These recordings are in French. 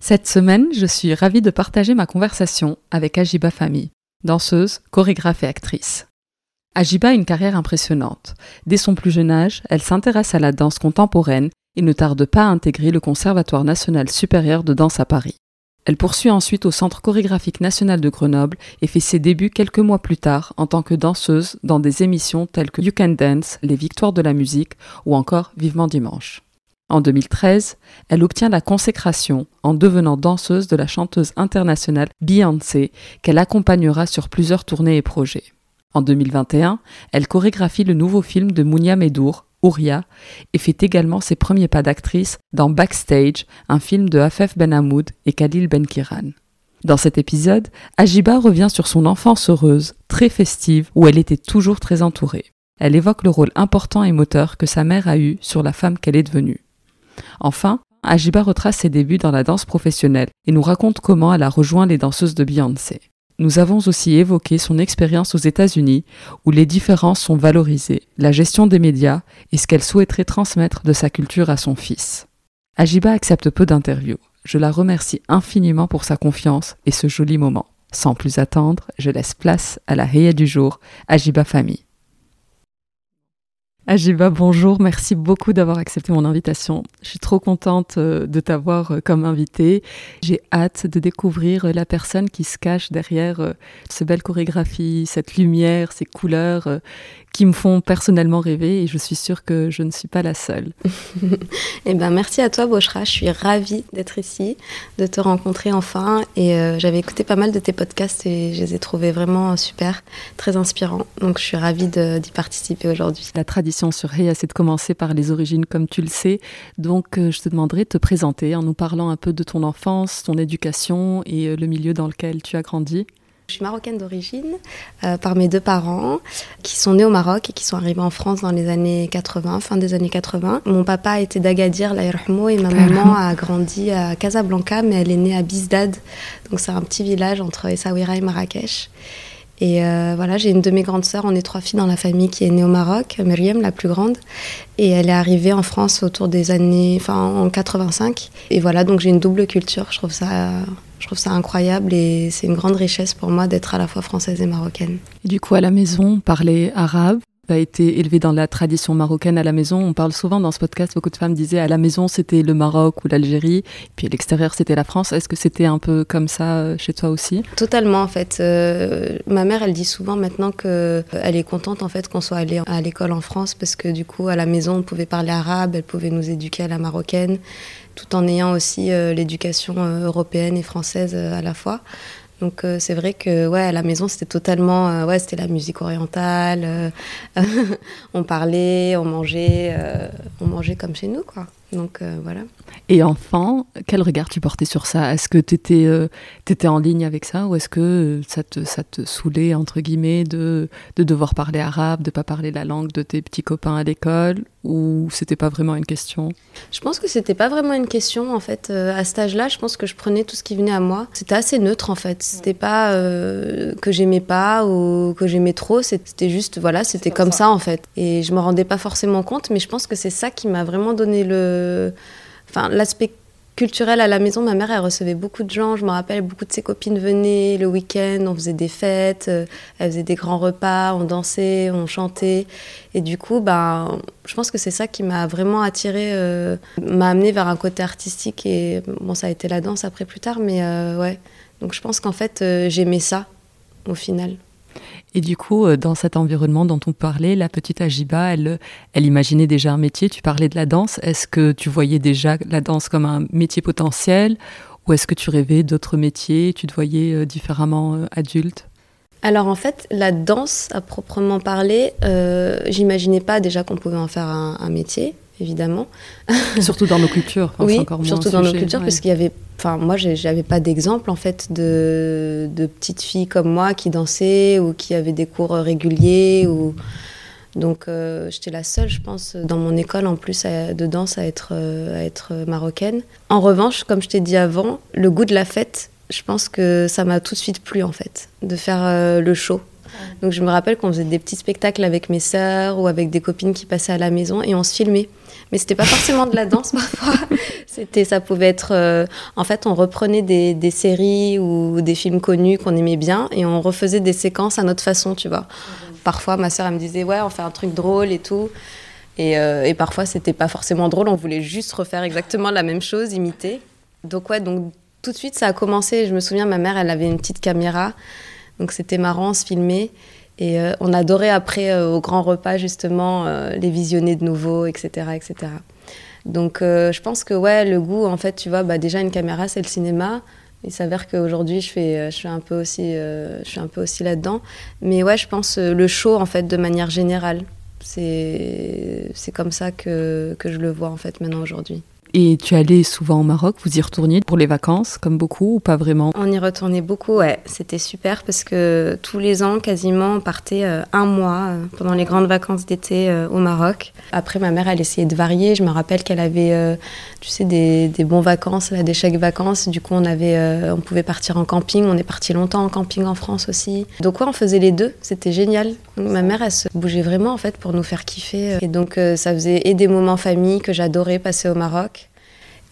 Cette semaine, je suis ravie de partager ma conversation avec Ajiba Fami, danseuse, chorégraphe et actrice. Ajiba a une carrière impressionnante. Dès son plus jeune âge, elle s'intéresse à la danse contemporaine et ne tarde pas à intégrer le Conservatoire national supérieur de danse à Paris. Elle poursuit ensuite au Centre chorégraphique national de Grenoble et fait ses débuts quelques mois plus tard en tant que danseuse dans des émissions telles que You Can Dance, Les Victoires de la musique ou encore Vivement Dimanche. En 2013, elle obtient la consécration en devenant danseuse de la chanteuse internationale Beyoncé, qu'elle accompagnera sur plusieurs tournées et projets. En 2021, elle chorégraphie le nouveau film de Mounia Medour, Ouria, et fait également ses premiers pas d'actrice dans Backstage, un film de Afef Ben Hamoud et Khalil Ben Kiran. Dans cet épisode, Ajiba revient sur son enfance heureuse, très festive, où elle était toujours très entourée. Elle évoque le rôle important et moteur que sa mère a eu sur la femme qu'elle est devenue. Enfin, Ajiba retrace ses débuts dans la danse professionnelle et nous raconte comment elle a rejoint les danseuses de Beyoncé. Nous avons aussi évoqué son expérience aux États-Unis, où les différences sont valorisées, la gestion des médias et ce qu'elle souhaiterait transmettre de sa culture à son fils. Ajiba accepte peu d'interviews. Je la remercie infiniment pour sa confiance et ce joli moment. Sans plus attendre, je laisse place à la Heya du jour, Ajiba Famille. Ajiba, bonjour, merci beaucoup d'avoir accepté mon invitation. Je suis trop contente euh, de t'avoir euh, comme invitée. J'ai hâte de découvrir euh, la personne qui se cache derrière ces belles chorégraphies, cette lumière, ces couleurs qui me font personnellement rêver et je suis sûre que je ne suis pas la seule. eh ben, merci à toi, Boshra. Je suis ravie d'être ici, de te rencontrer enfin. Et j'avais écouté pas mal de tes podcasts et je les ai trouvés vraiment super, très inspirants. Donc, je suis ravie d'y participer aujourd'hui. La tradition sur Heya, c'est de commencer par les origines, comme tu le sais. Donc, euh, je te demanderai de te présenter en nous parlant un peu de ton enfance, ton éducation et euh, le milieu dans lequel tu as grandi. Je suis marocaine d'origine euh, par mes deux parents qui sont nés au Maroc et qui sont arrivés en France dans les années 80, fin des années 80. Mon papa était d'Agadir, l'Aïrhmo, et ma maman a grandi à Casablanca, mais elle est née à Bizdad. Donc c'est un petit village entre Essaouira et Marrakech. Et euh, voilà, j'ai une de mes grandes sœurs, on est trois filles dans la famille qui est née au Maroc, Myriam, la plus grande, et elle est arrivée en France autour des années, enfin en 85. Et voilà, donc j'ai une double culture, je trouve ça, je trouve ça incroyable et c'est une grande richesse pour moi d'être à la fois française et marocaine. Et du coup, à la maison, parler arabe a été élevé dans la tradition marocaine à la maison. On parle souvent dans ce podcast, beaucoup de femmes disaient à la maison c'était le Maroc ou l'Algérie, puis à l'extérieur c'était la France. Est-ce que c'était un peu comme ça euh, chez toi aussi? Totalement en fait. Euh, ma mère elle dit souvent maintenant que euh, elle est contente en fait qu'on soit allé à l'école en France parce que du coup à la maison on pouvait parler arabe, elle pouvait nous éduquer à la marocaine tout en ayant aussi l'éducation européenne et française à la fois. Donc euh, c'est vrai que ouais à la maison c'était totalement euh, ouais c'était la musique orientale, euh, on parlait, on mangeait, on mangeait comme chez nous quoi. Donc voilà. Et enfant, quel regard tu portais sur ça? Est-ce que tu étais, étais, en ligne avec ça ou est-ce que ça te, ça te saoulait, entre guillemets, de, de devoir parler arabe, de pas parler la langue de tes petits copains à l'école ou c'était pas vraiment une question? Je pense que c'était pas vraiment une question en fait. à cet âge-là, je pense que je prenais tout ce qui venait à moi. C'était assez neutre en fait. C'était pas que j'aimais pas ou que j'aimais trop. C'était juste, voilà, c'était comme, ça. en fait. Et je me rendais pas forcément compte, mais je pense que c'est ça qui m'a vraiment donné le, enfin, l'aspect culturel à la maison. Ma mère, elle recevait beaucoup de gens. Je me rappelle, beaucoup de ses copines venaient le week-end. On faisait des fêtes, euh, elle faisait des grands repas, on dansait, on chantait. Et du coup, ben, je pense que c'est ça qui m'a vraiment attirée, euh, m'a amené vers un côté artistique. Et bon, ça a été la danse après plus tard, mais euh, ouais. Donc je pense qu'en fait, j'aimais ça au final. Et du coup, euh, dans cet environnement dont on parlait, la petite Ajiba, elle, elle imaginait déjà un métier. Tu parlais de la danse. Est-ce que tu voyais déjà la danse comme un métier potentiel ou est-ce que tu rêvais d'autres métiers? Tu te voyais euh, différemment euh, adulte? Alors en fait, la danse à proprement parler, j'imaginais pas déjà qu'on pouvait en faire un métier évidemment. Surtout dans nos cultures. oui, encore surtout dans nos cultures, parce qu'il y avait, enfin moi, j'avais pas d'exemple en fait de, de, petites filles comme moi qui dansaient ou qui avaient des cours réguliers ou donc euh, j'étais la seule, je pense, dans mon école en plus de danse à être, à être marocaine. En revanche, comme je t'ai dit avant, le goût de la fête, je pense que ça m'a tout de suite plu en fait, de faire euh, le show. Donc je me rappelle qu'on faisait des petits spectacles avec mes sœurs ou avec des copines qui passaient à la maison et on se filmait mais c'était pas forcément de la danse parfois. C'était, ça pouvait être, euh, en fait, on reprenait des, séries ou des films connus qu'on aimait bien et on refaisait des séquences à notre façon, tu vois. Parfois, ma sœur elle me disait ouais, on fait un truc drôle et tout. Et, euh, et parfois, c'était pas forcément drôle. On voulait juste refaire exactement la même chose, imiter. Donc ouais, donc tout de suite, ça a commencé. Je me souviens, ma mère, elle avait une petite caméra, donc c'était marrant, se filmer. Et euh, on adorait après, euh, au grand repas, justement, euh, les visionner de nouveau, etc. etc. Donc je pense que ouais, le goût, en fait, tu vois, bah, déjà une caméra, c'est le cinéma. Il s'avère qu'aujourd'hui, je, fais, je, suis un peu aussi, je suis un peu aussi là-dedans. Mais ouais, je pense le show, en fait, de manière générale. C'est comme ça que, que je le vois, en fait, maintenant, aujourd'hui. Et tu allais souvent au Maroc, vous y retourniez pour les vacances, comme beaucoup, ou pas vraiment? On y retournait beaucoup, ouais. C'était super parce que tous les ans, quasiment, on partait euh, un mois euh, pendant les grandes vacances d'été euh, au Maroc. Après, ma mère, elle essayait de varier. Je me rappelle qu'elle avait, tu sais, des, bons vacances, des chèques vacances. Du coup, on, avait, on pouvait partir en camping. On est parti longtemps en camping en France aussi. Donc, ouais, on faisait les deux. C'était génial. ma mère, elle se bougeait vraiment, en fait, pour nous faire kiffer. Et donc, ça faisait et des moments famille que j'adorais passer au Maroc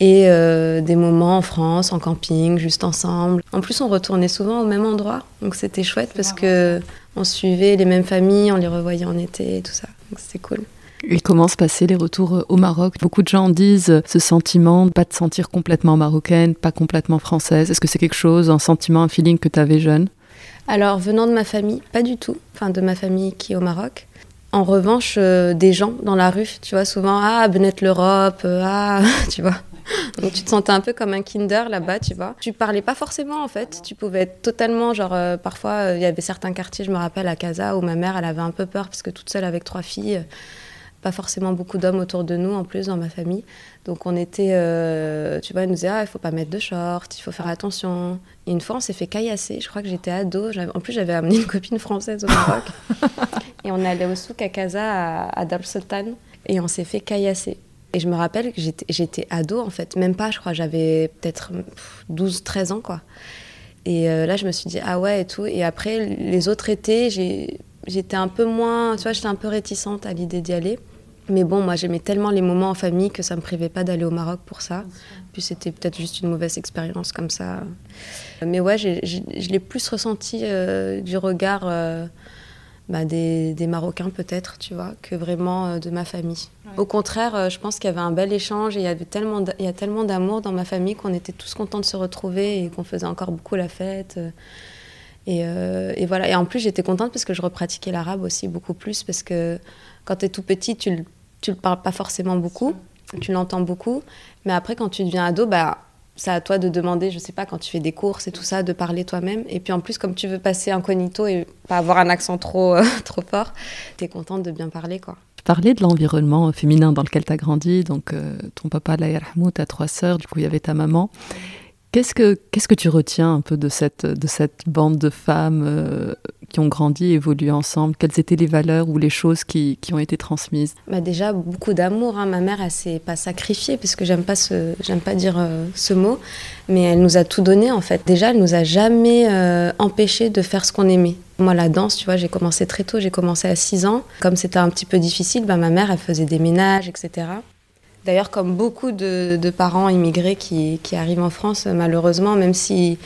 et euh, des moments en France, en camping, juste ensemble. En plus, on retournait souvent au même endroit, donc c'était chouette parce que on suivait les mêmes familles, on les revoyait en été et tout ça. Donc c'était cool. Et comment se passaient les retours euh, au Maroc? Beaucoup de gens disent euh, ce sentiment de pas te sentir complètement marocaine, pas complètement française. Est-ce que c'est quelque chose, un sentiment, un feeling que tu avais jeune? Alors, venant de ma famille, pas du tout. Enfin, de ma famille qui est au Maroc. En revanche, des gens dans la rue, tu vois, souvent, ah, Benet l'Europe, ah, tu vois. Donc tu te sentais un peu comme un kinder là-bas, tu vois. Tu parlais pas forcément en fait. Tu pouvais être totalement, genre, euh, parfois, euh, il y avait certains quartiers, je me rappelle, à Casa, où ma mère, elle avait un peu peur parce que toute seule avec trois filles, pas forcément beaucoup d'hommes autour de nous en plus dans ma famille. Donc on était, euh, tu vois, elle nous disait, ah, il faut pas mettre de shorts, il faut faire attention. Et une fois, on s'est fait caillasser. Je crois que j'étais ado. En plus, j'avais amené une copine française au Maroc. et on allait au souk à Casa, à, à Dar Sultan. Et on s'est fait caillasser. Et je me rappelle que j'étais ado, en fait. Même pas, je crois, j'avais peut-être 12, 13 ans, quoi. Et euh, là, je me suis dit, ah ouais, et tout. Et après, les autres étés, j'étais un peu moins, tu vois, j'étais un peu réticente à l'idée d'y aller. Mais bon, moi, j'aimais tellement les moments en famille que ça me privait pas d'aller au Maroc pour ça. Puis c'était peut-être juste une mauvaise expérience comme ça. Mais ouais, je l'ai plus ressenti euh, du regard euh, bah, des, Marocains peut-être, tu vois, que vraiment euh, de ma famille. Au contraire, euh, je pense qu'il y avait un bel échange et il y avait tellement, il y a tellement d'amour dans ma famille qu'on était tous contents de se retrouver et qu'on faisait encore beaucoup la fête. Et, euh, et, voilà. Et en plus, j'étais contente parce que je repratiquais l'arabe aussi beaucoup plus parce que quand tu es tout petit, tu, tu le parles pas forcément beaucoup, tu l'entends beaucoup, mais après quand tu deviens ado, bah c'est à toi de demander, je sais pas, quand tu fais des courses et tout ça, de parler toi-même. Et puis en plus, comme tu veux passer incognito et pas avoir un accent trop, trop fort, tu es contente de bien parler, quoi. Tu parlais de l'environnement féminin dans lequel tu as grandi. Donc, ton papa, Laïr tu as trois sœurs, du coup, il y avait ta maman. Qu'est-ce que, qu'est-ce que tu retiens un peu de cette, de cette bande de femmes euh, qui ont grandi, évolué ensemble? Quelles étaient les valeurs ou les choses qui, qui ont été transmises? Bah Déjà, beaucoup d'amour. Hein. Ma mère, elle s'est pas sacrifiée, parce que j'aime pas, j'aime pas dire euh, ce mot, mais elle nous a tout donné en fait. Déjà, elle nous a jamais euh, empêché de faire ce qu'on aimait. Moi, la danse, tu vois, j'ai commencé très tôt, j'ai commencé à 6 ans. Comme c'était un petit peu difficile, bah, ma mère, elle faisait des ménages, etc. D'ailleurs, comme beaucoup de, parents immigrés qui, arrivent en France, malheureusement, même si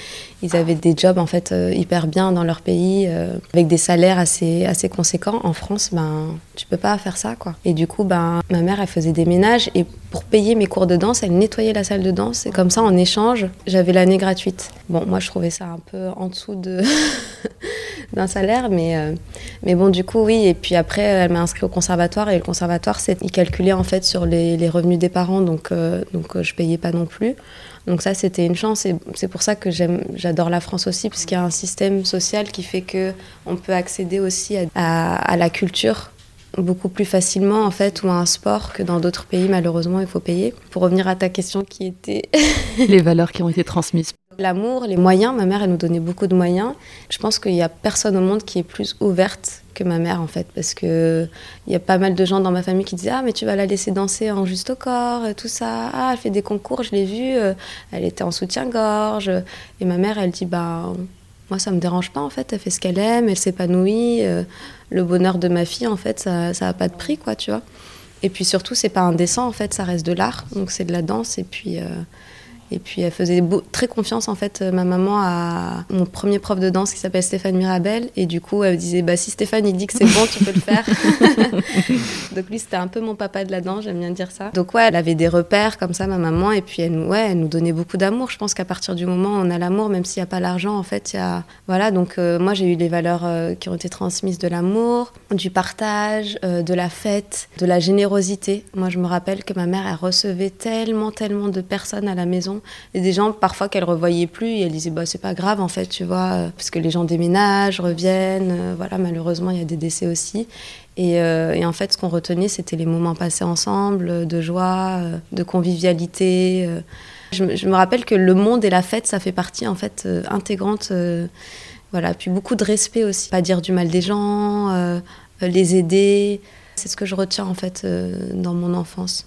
ils avaient des jobs en fait euh, hyper bien dans leur pays, euh, avec des salaires assez conséquents, en France, ben tu peux pas faire ça quoi. Et du coup, ben ma mère, elle faisait des ménages et pour payer mes cours de danse, elle nettoyait la salle de danse et comme ça, en échange, j'avais l'année gratuite. Bon, moi, je trouvais ça un peu en dessous de d'un salaire, mais, euh, mais bon, du coup, oui. Et puis après, elle m'a inscrit au conservatoire et le conservatoire, c'est, il calculait en fait sur les revenus des parents, donc, euh, donc euh, je payais pas non plus. Donc ça, c'était une chance et c'est pour ça que j'adore la France aussi, puisqu'il y a un système social qui fait que on peut accéder aussi à, à, la culture beaucoup plus facilement en fait ou à un sport que dans d'autres pays malheureusement il faut payer. Pour revenir à ta question qui était les valeurs qui ont été transmises L'amour, les moyens, ma mère, elle nous donnait beaucoup de moyens. Je pense qu'il n'y a personne au monde qui est plus ouverte que ma mère, en fait, parce qu'il y a pas mal de gens dans ma famille qui disaient Ah, mais tu vas la laisser danser en juste au corps, tout ça. Ah, elle fait des concours, je l'ai vue, euh, elle était en soutien-gorge. Et ma mère, elle dit Bah, moi, ça me dérange pas, en fait, elle fait ce qu'elle aime, elle s'épanouit. Euh, le bonheur de ma fille, en fait, ça n'a pas de prix, quoi, tu vois. Et puis surtout, c'est pas indécent, en fait, ça reste de l'art, donc c'est de la danse, et puis. Euh, et puis elle faisait très confiance en fait, ma maman à mon premier prof de danse qui s'appelle Stéphane Mirabel. Et du coup, elle disait bah si Stéphane il dit que c'est bon, tu peux le faire. Donc lui c'était un peu mon papa de la danse, j'aime bien dire ça. Donc ouais, elle avait des repères comme ça, ma maman. Et puis elle, ouais, elle nous donnait beaucoup d'amour. Je pense qu'à partir du moment où on a l'amour, même s'il n'y a pas l'argent, en fait, il y a voilà. Donc euh, moi j'ai eu les valeurs euh, qui ont été transmises de l'amour, du partage, euh, de la fête, de la générosité. Moi je me rappelle que ma mère elle recevait tellement tellement de personnes à la maison et des gens, parfois, qu'elle revoyait plus, et elle disait, bah, c'est pas grave, en fait, tu vois, euh, parce que les gens déménagent, reviennent. Euh, voilà, malheureusement, il y a des décès aussi. Et, euh, et en fait, ce qu'on retenait, c'était les moments passés ensemble, de joie, de convivialité. Je, me rappelle que le monde et la fête, ça fait partie, en fait, intégrante. voilà, puis beaucoup de respect aussi. Pas dire du mal des gens, les aider. C'est ce que je retiens, en fait, dans mon enfance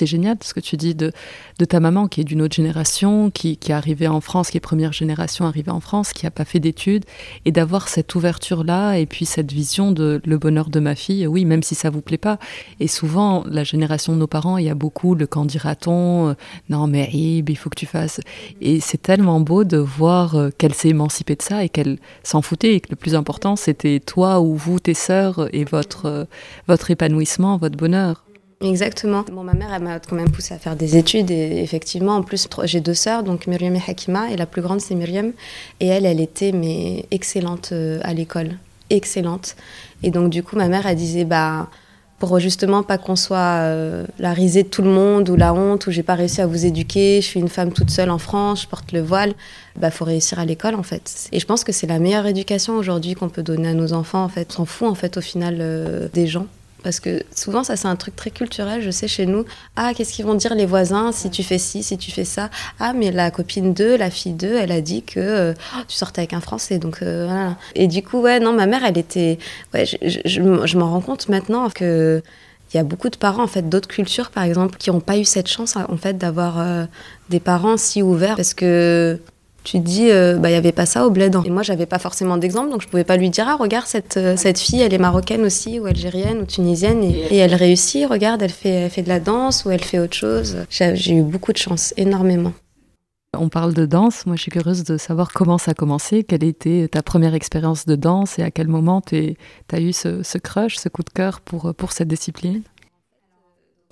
c'est génial ce que tu dis de, de ta maman qui est d'une autre génération, qui, qui est arrivée en France, qui est première génération arrivée en France, qui n'a pas fait d'études, et d'avoir cette ouverture-là et puis cette vision de le bonheur de ma fille, oui, même si ça vous plaît pas. Et souvent, la génération de nos parents, il y a beaucoup le quand dira-t-on, euh, non mais il faut que tu fasses. Et c'est tellement beau de voir euh, qu'elle s'est émancipée de ça et qu'elle s'en foutait et que le plus important, c'était toi ou vous, tes sœurs, et votre, euh, votre épanouissement, votre bonheur. Exactement. Bon, ma mère, elle m'a quand même poussé à faire des études et effectivement, en plus, j'ai deux sœurs, donc Myriam et Hakima, et la plus grande, c'est Myriam. Et elle, elle était mais excellente euh, à l'école, excellente. Et donc, du coup, ma mère, elle disait, bah, pour justement pas qu'on soit euh, la risée de tout le monde ou la honte ou j'ai pas réussi à vous éduquer, je suis une femme toute seule en France, je porte le voile, bah faut réussir à l'école en fait. Et je pense que c'est la meilleure éducation aujourd'hui qu'on peut donner à nos enfants en fait. On s'en fout en fait au final euh, des gens. Parce que souvent, ça, c'est un truc très culturel, je sais, chez nous. Ah, qu'est-ce qu'ils vont dire les voisins si tu fais ci, si tu fais ça? Ah, mais la copine d'eux, la fille d'eux, elle a dit que euh, tu sortais avec un Français. Donc, euh, voilà. Et du coup, ouais, non, ma mère, elle était. Ouais, je, je, m'en rends compte maintenant que. Il y a beaucoup de parents en fait d'autres cultures par exemple qui n'ont pas eu cette chance en fait d'avoir euh, des parents si ouverts parce que tu te dis, euh, bah, il n'y avait pas ça au bled. Et moi, j'avais pas forcément d'exemple, donc je pouvais pas lui dire, ah, regarde, cette, euh, cette fille, elle est marocaine aussi, ou algérienne, ou tunisienne, et, elle réussit, regarde, elle fait, elle fait de la danse, ou elle fait autre chose. J'ai eu beaucoup de chance, énormément. On parle de danse, moi je suis curieuse de savoir comment ça a commencé, quelle était ta première expérience de danse et à quel moment tu as eu ce, ce, crush, ce coup de cœur pour, pour cette discipline?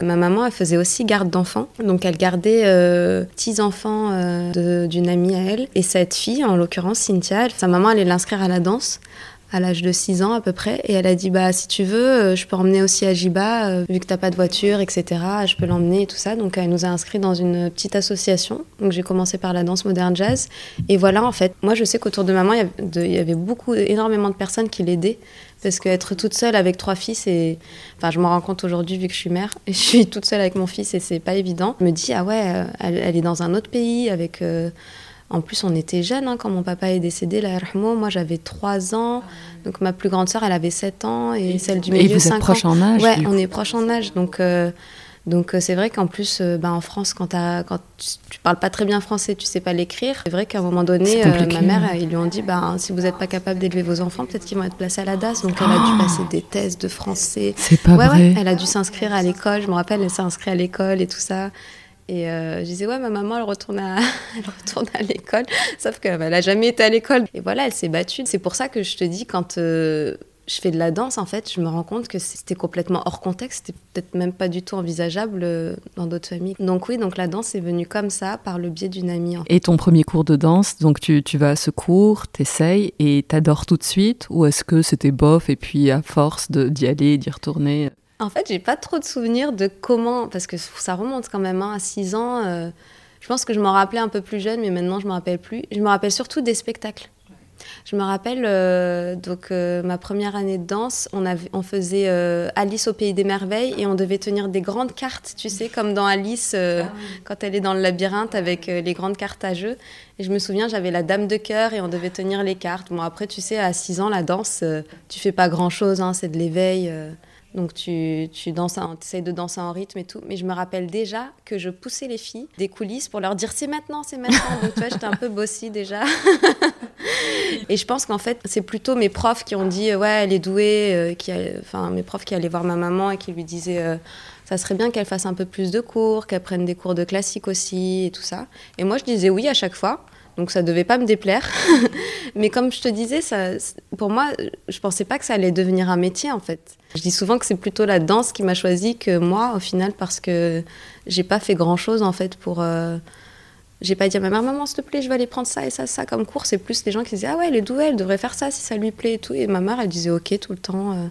Ma maman, elle faisait aussi garde d'enfants. Donc, elle gardait euh, petits enfants euh, d'une amie à elle. Et cette fille, en l'occurrence Cynthia, sa maman allait l'inscrire à la danse à l'âge de 6 ans à peu près. Et elle a dit, bah, si tu veux, euh, je peux emmener aussi Ajiba, euh, vu que t'as pas de voiture, etc. Je peux l'emmener et tout ça. Donc, elle nous a inscrits dans une petite association. Donc, j'ai commencé par la danse moderne jazz. Et voilà, en fait, moi, je sais qu'autour de maman, il y avait beaucoup, énormément de personnes qui l'aidaient. Parce qu'être toute seule avec trois fils, et enfin, je me rends compte aujourd'hui vu que je suis mère, et je suis toute seule avec mon fils et c'est pas évident. Je me dis, ah ouais, euh, elle, est dans un autre pays avec. En plus, on était jeunes hein, quand mon papa est décédé, là, moi j'avais 3 ans. Donc ma plus grande sœur, elle avait 7 ans et, celle du milieu, et vous êtes proches en âge Ouais, on est proches en âge. Donc, euh, donc euh, c'est vrai qu'en plus, euh, bah, en France, quand, quand tu, parles pas très bien français, tu sais pas l'écrire, c'est vrai qu'à un moment donné, ma mère, ils lui ont dit bah, si vous n'êtes pas capable d'élever vos enfants, peut-être qu'ils vont être placés à la DAS. Donc elle a dû passer des tests de français. C'est pas vrai. Ouais, elle a dû s'inscrire à l'école. Je me rappelle, elle s'est inscrite à l'école et tout ça. Et euh, je disais, ouais, ma maman, elle retourne à, elle retourne à l'école. Sauf qu'elle n'a jamais été à l'école. Et voilà, elle s'est battue. C'est pour ça que je te dis, quand euh, je fais de la danse, en fait, je me rends compte que c'était complètement hors contexte. C'était peut-être même pas du tout envisageable euh, dans d'autres familles. Donc oui, donc la danse est venue comme ça, par le biais d'une amie. Et ton premier cours de danse, donc tu, tu vas à ce cours, t'essayes et t'adores tout de suite? Ou est-ce que c'était bof et puis à force d'y aller, d'y retourner en fait, j'ai pas trop de souvenirs de comment, parce que ça remonte quand même hein, à 6 ans. Euh, je pense que je m'en rappelais un peu plus jeune, mais maintenant je me rappelle plus. Je me rappelle surtout des spectacles. Je me rappelle, euh, donc euh, ma première année de danse, on, avait, on faisait Alice au pays des merveilles et on devait tenir des grandes cartes, tu sais, comme dans Alice ah quand elle est dans le labyrinthe avec les grandes cartes à jeu. Et je me souviens, j'avais la dame de cœur et on devait tenir les cartes. Bon, après, tu sais, à 6 ans, la danse, tu fais pas grand chose, hein, c'est de l'éveil. Donc tu, tu danses, essayes de danser en rythme et tout. Mais je me rappelle déjà que je poussais les filles des coulisses pour leur dire c'est maintenant, c'est maintenant. Donc tu vois, j'étais un peu bossy déjà. et je pense qu'en fait, c'est plutôt mes profs qui ont dit ouais, elle est douée. Euh, qui enfin, mes profs qui allaient voir ma maman et qui lui disaient euh, ça serait bien qu'elle fasse un peu plus de cours, qu'elle prenne des cours de classique aussi et tout ça. Et moi, je disais oui à chaque fois. Donc ça devait pas me déplaire. Mais comme je te disais, ça, pour moi, je pensais pas que ça allait devenir un métier en fait. Je dis souvent que c'est plutôt la danse qui m'a choisi que moi au final parce que j'ai pas fait grand chose en fait pour. Euh, j'ai pas dit à ma mère, maman, s'il te plaît, je vais aller prendre ça et ça, ça comme cours. C'est plus les gens qui disaient, ah ouais, elle est douée, elle devrait faire ça si ça lui plaît et tout. Et ma mère, elle disait, ok, tout le temps. Euh,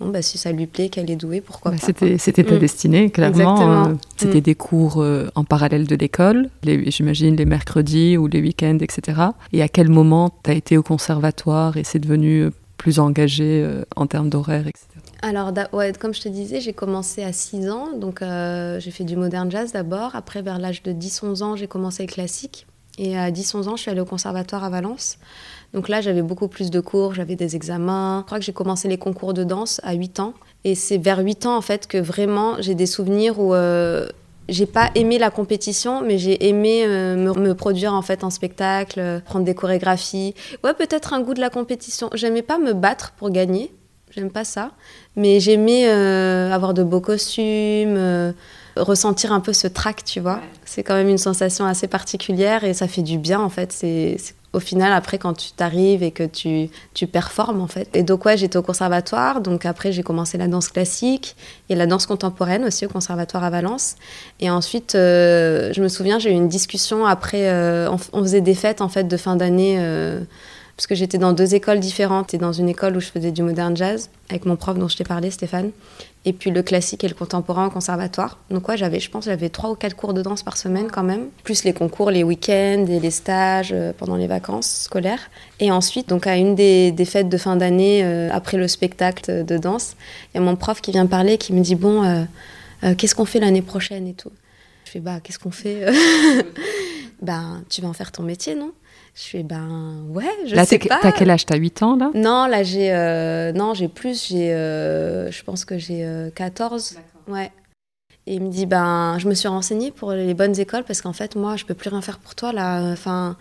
bon, bah, si ça lui plaît, qu'elle est douée, pourquoi bah, pas. C'était, c'était ta mm. destinée, clairement. Euh, c'était mm. des cours en parallèle de l'école, j'imagine les mercredis ou les week-ends, etc. Et à quel moment tu as été au conservatoire et c'est devenu plus engagé en termes d'horaire, etc. Alors, ouais, comme je te disais, j'ai commencé à 6 ans, donc euh, j'ai fait du modern jazz d'abord. Après, vers l'âge de 10-11 ans, j'ai commencé le classique. Et à 10-11 ans, je suis allée au conservatoire à Valence. Donc là, j'avais beaucoup plus de cours, j'avais des examens. Je crois que j'ai commencé les concours de danse à 8 ans. Et c'est vers 8 ans, en fait, que vraiment, j'ai des souvenirs où... Euh, j'ai pas aimé la compétition, mais j'ai aimé euh, me, me, produire en fait en spectacle, prendre des chorégraphies. Ouais, peut-être un goût de la compétition. J'aimais pas me battre pour gagner, j'aime pas ça. Mais j'aimais euh, avoir de beaux costumes, ressentir un peu ce trac, tu vois. C'est quand même une sensation assez particulière et ça fait du bien en fait. C'est au final après quand tu t'arrives et que tu, tu performes en fait. Et donc ouais, j'étais au conservatoire, donc après j'ai commencé la danse classique et la danse contemporaine aussi au conservatoire à Valence. Et ensuite, euh, je me souviens, j'ai eu une discussion après, on, on, faisait des fêtes en fait de fin d'année parce que j'étais dans deux écoles différentes et dans une école où je faisais du modern jazz avec mon prof dont je t'ai parlé, Stéphane, et puis le classique et le contemporain au conservatoire. Donc ouais, j'avais, je pense, j'avais trois ou quatre cours de danse par semaine quand même, plus les concours, les week-ends et les stages euh, pendant les vacances scolaires. Et ensuite, donc à une des, fêtes de fin d'année, euh, après le spectacle de danse, il y a mon prof qui vient parler, qui me dit bon, euh, qu'est-ce qu'on fait l'année prochaine et tout. Je fais bah qu'est-ce qu'on fait Ben tu vas en faire ton métier, non? Je fais ben ouais, je là, sais pas. T'as quel âge? T'as 8 ans là? Non, là j'ai euh, non j'ai plus, j'ai euh, je pense que j'ai 14. Euh, ouais. Et il me dit ben je me suis renseignée pour les bonnes écoles parce qu'en fait moi je peux plus rien faire pour toi là. Enfin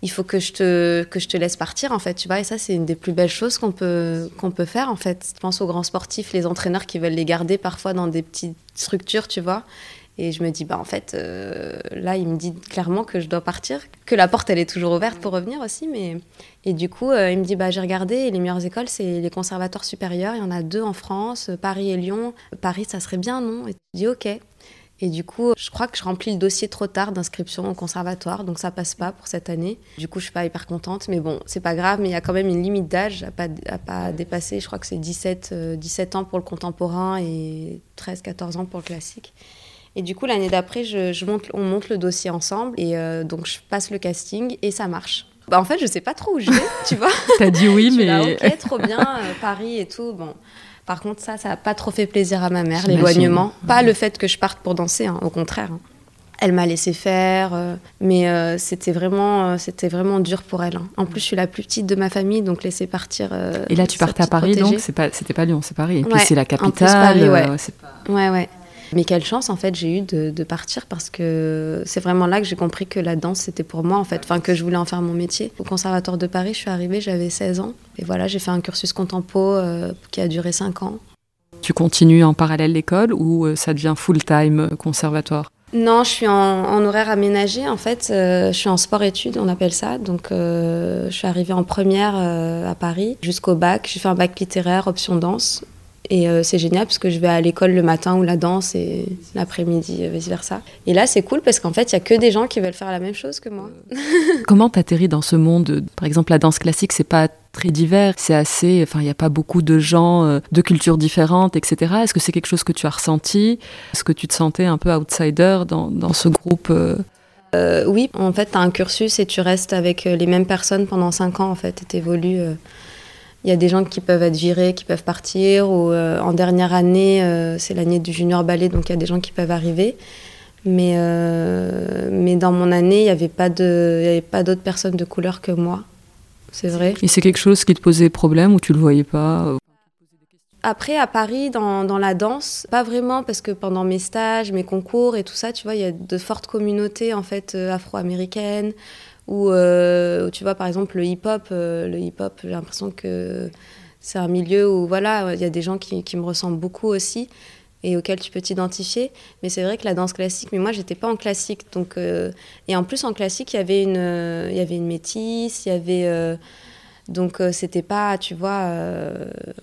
il faut que je te que je te laisse partir en fait tu vois et ça c'est une des plus belles choses qu'on peut qu'on peut faire en fait. Je pense aux grands sportifs, les entraîneurs qui veulent les garder parfois dans des petites structures tu vois et je me dis, bah en fait, euh, là, il me dit clairement que je dois partir, que la porte, elle est toujours ouverte pour revenir aussi. Mais... Et du coup, euh, il me dit, bah j'ai regardé, les meilleures écoles, c'est les conservatoires supérieurs. Il y en a deux en France, Paris et Lyon. Paris, ça serait bien, non? Et je dis, ok. Et du coup, je crois que je remplis le dossier trop tard d'inscription au conservatoire, donc ça passe pas pour cette année. Du coup, je suis pas hyper contente, mais bon, c'est pas grave, mais il y a quand même une limite d'âge à pas, pas dépasser. Je crois que c'est 17, 17 euh, ans pour le contemporain et 13, 14 ans pour le classique. Et du coup, l'année d'après, je, monte, on monte le dossier ensemble et euh, donc je passe le casting et ça marche. Bah, en fait, je sais pas trop où je vais, tu vois. T'as dit oui, mais. Là, ok, trop bien, euh, Paris et tout. Bon. Par contre, ça, ça n'a pas trop fait plaisir à ma mère, l'éloignement. Pas le fait que je parte pour danser, hein, au contraire. Hein. Elle m'a laissé faire, euh, mais euh, c'était vraiment, euh, c'était vraiment dur pour elle. Hein. En plus, je suis la plus petite de ma famille, donc laisser partir. et là, tu partais à Paris, donc c'est pas, c'était pas Lyon, c'est Paris. Et puis c'est la capitale. ouais. ouais, ouais. Mais quelle chance en fait j'ai eu de, partir parce que c'est vraiment là que j'ai compris que la danse c'était pour moi en fait, enfin que je voulais en faire mon métier. Au conservatoire de Paris, je suis arrivée, j'avais 16 ans et voilà, j'ai fait un cursus contempo euh, qui a duré 5 ans. Tu continues en parallèle l'école ou euh, ça devient full-time euh, conservatoire? Non, je suis en, horaire aménagé. En fait, je suis en sport-études, on appelle ça. Donc, je suis arrivée en première à Paris jusqu'au bac. J'ai fait un bac littéraire, option danse. Et euh, c'est génial parce que je vais à l'école le matin ou la danse et l'après-midi, euh, vice-versa. Et là, c'est cool parce qu'en fait, il n'y a que des gens qui veulent faire la même chose que moi. Comment t'atterris dans ce monde Par exemple, la danse classique, c'est pas très divers, c'est assez. Enfin, il n'y a pas beaucoup de gens euh, de cultures différentes, etc. Est-ce que c'est quelque chose que tu as ressenti? Est-ce que tu te sentais un peu outsider dans, dans ce groupe Oui, en fait, tu as un cursus et tu restes avec les mêmes personnes pendant 5 ans, en fait, et tu évolues il y a des gens qui peuvent être virés, qui peuvent partir, ou euh, en dernière année, euh, c'est l'année du junior ballet, donc il y a des gens qui peuvent arriver. Mais, euh, mais dans mon année, il n'y avait pas d'autres personnes de couleur que moi. C'est vrai. Et c'est quelque chose qui te posait problème ou tu le voyais pas après, à Paris, dans, dans, la danse, pas vraiment, parce que pendant mes stages, mes concours et tout ça, tu vois, il y a de fortes communautés, en fait, afro-américaines, euh, où, tu vois, par exemple, le hip-hop, euh, le hip-hop, j'ai l'impression que c'est un milieu où, voilà, il y a des gens qui, qui, me ressemblent beaucoup aussi et auxquels tu peux t'identifier. Mais c'est vrai que la danse classique, mais moi, j'étais pas en classique. Donc, euh, et en plus, en classique, il y avait une, il y avait une métisse, il y avait... Donc c'était pas, tu vois.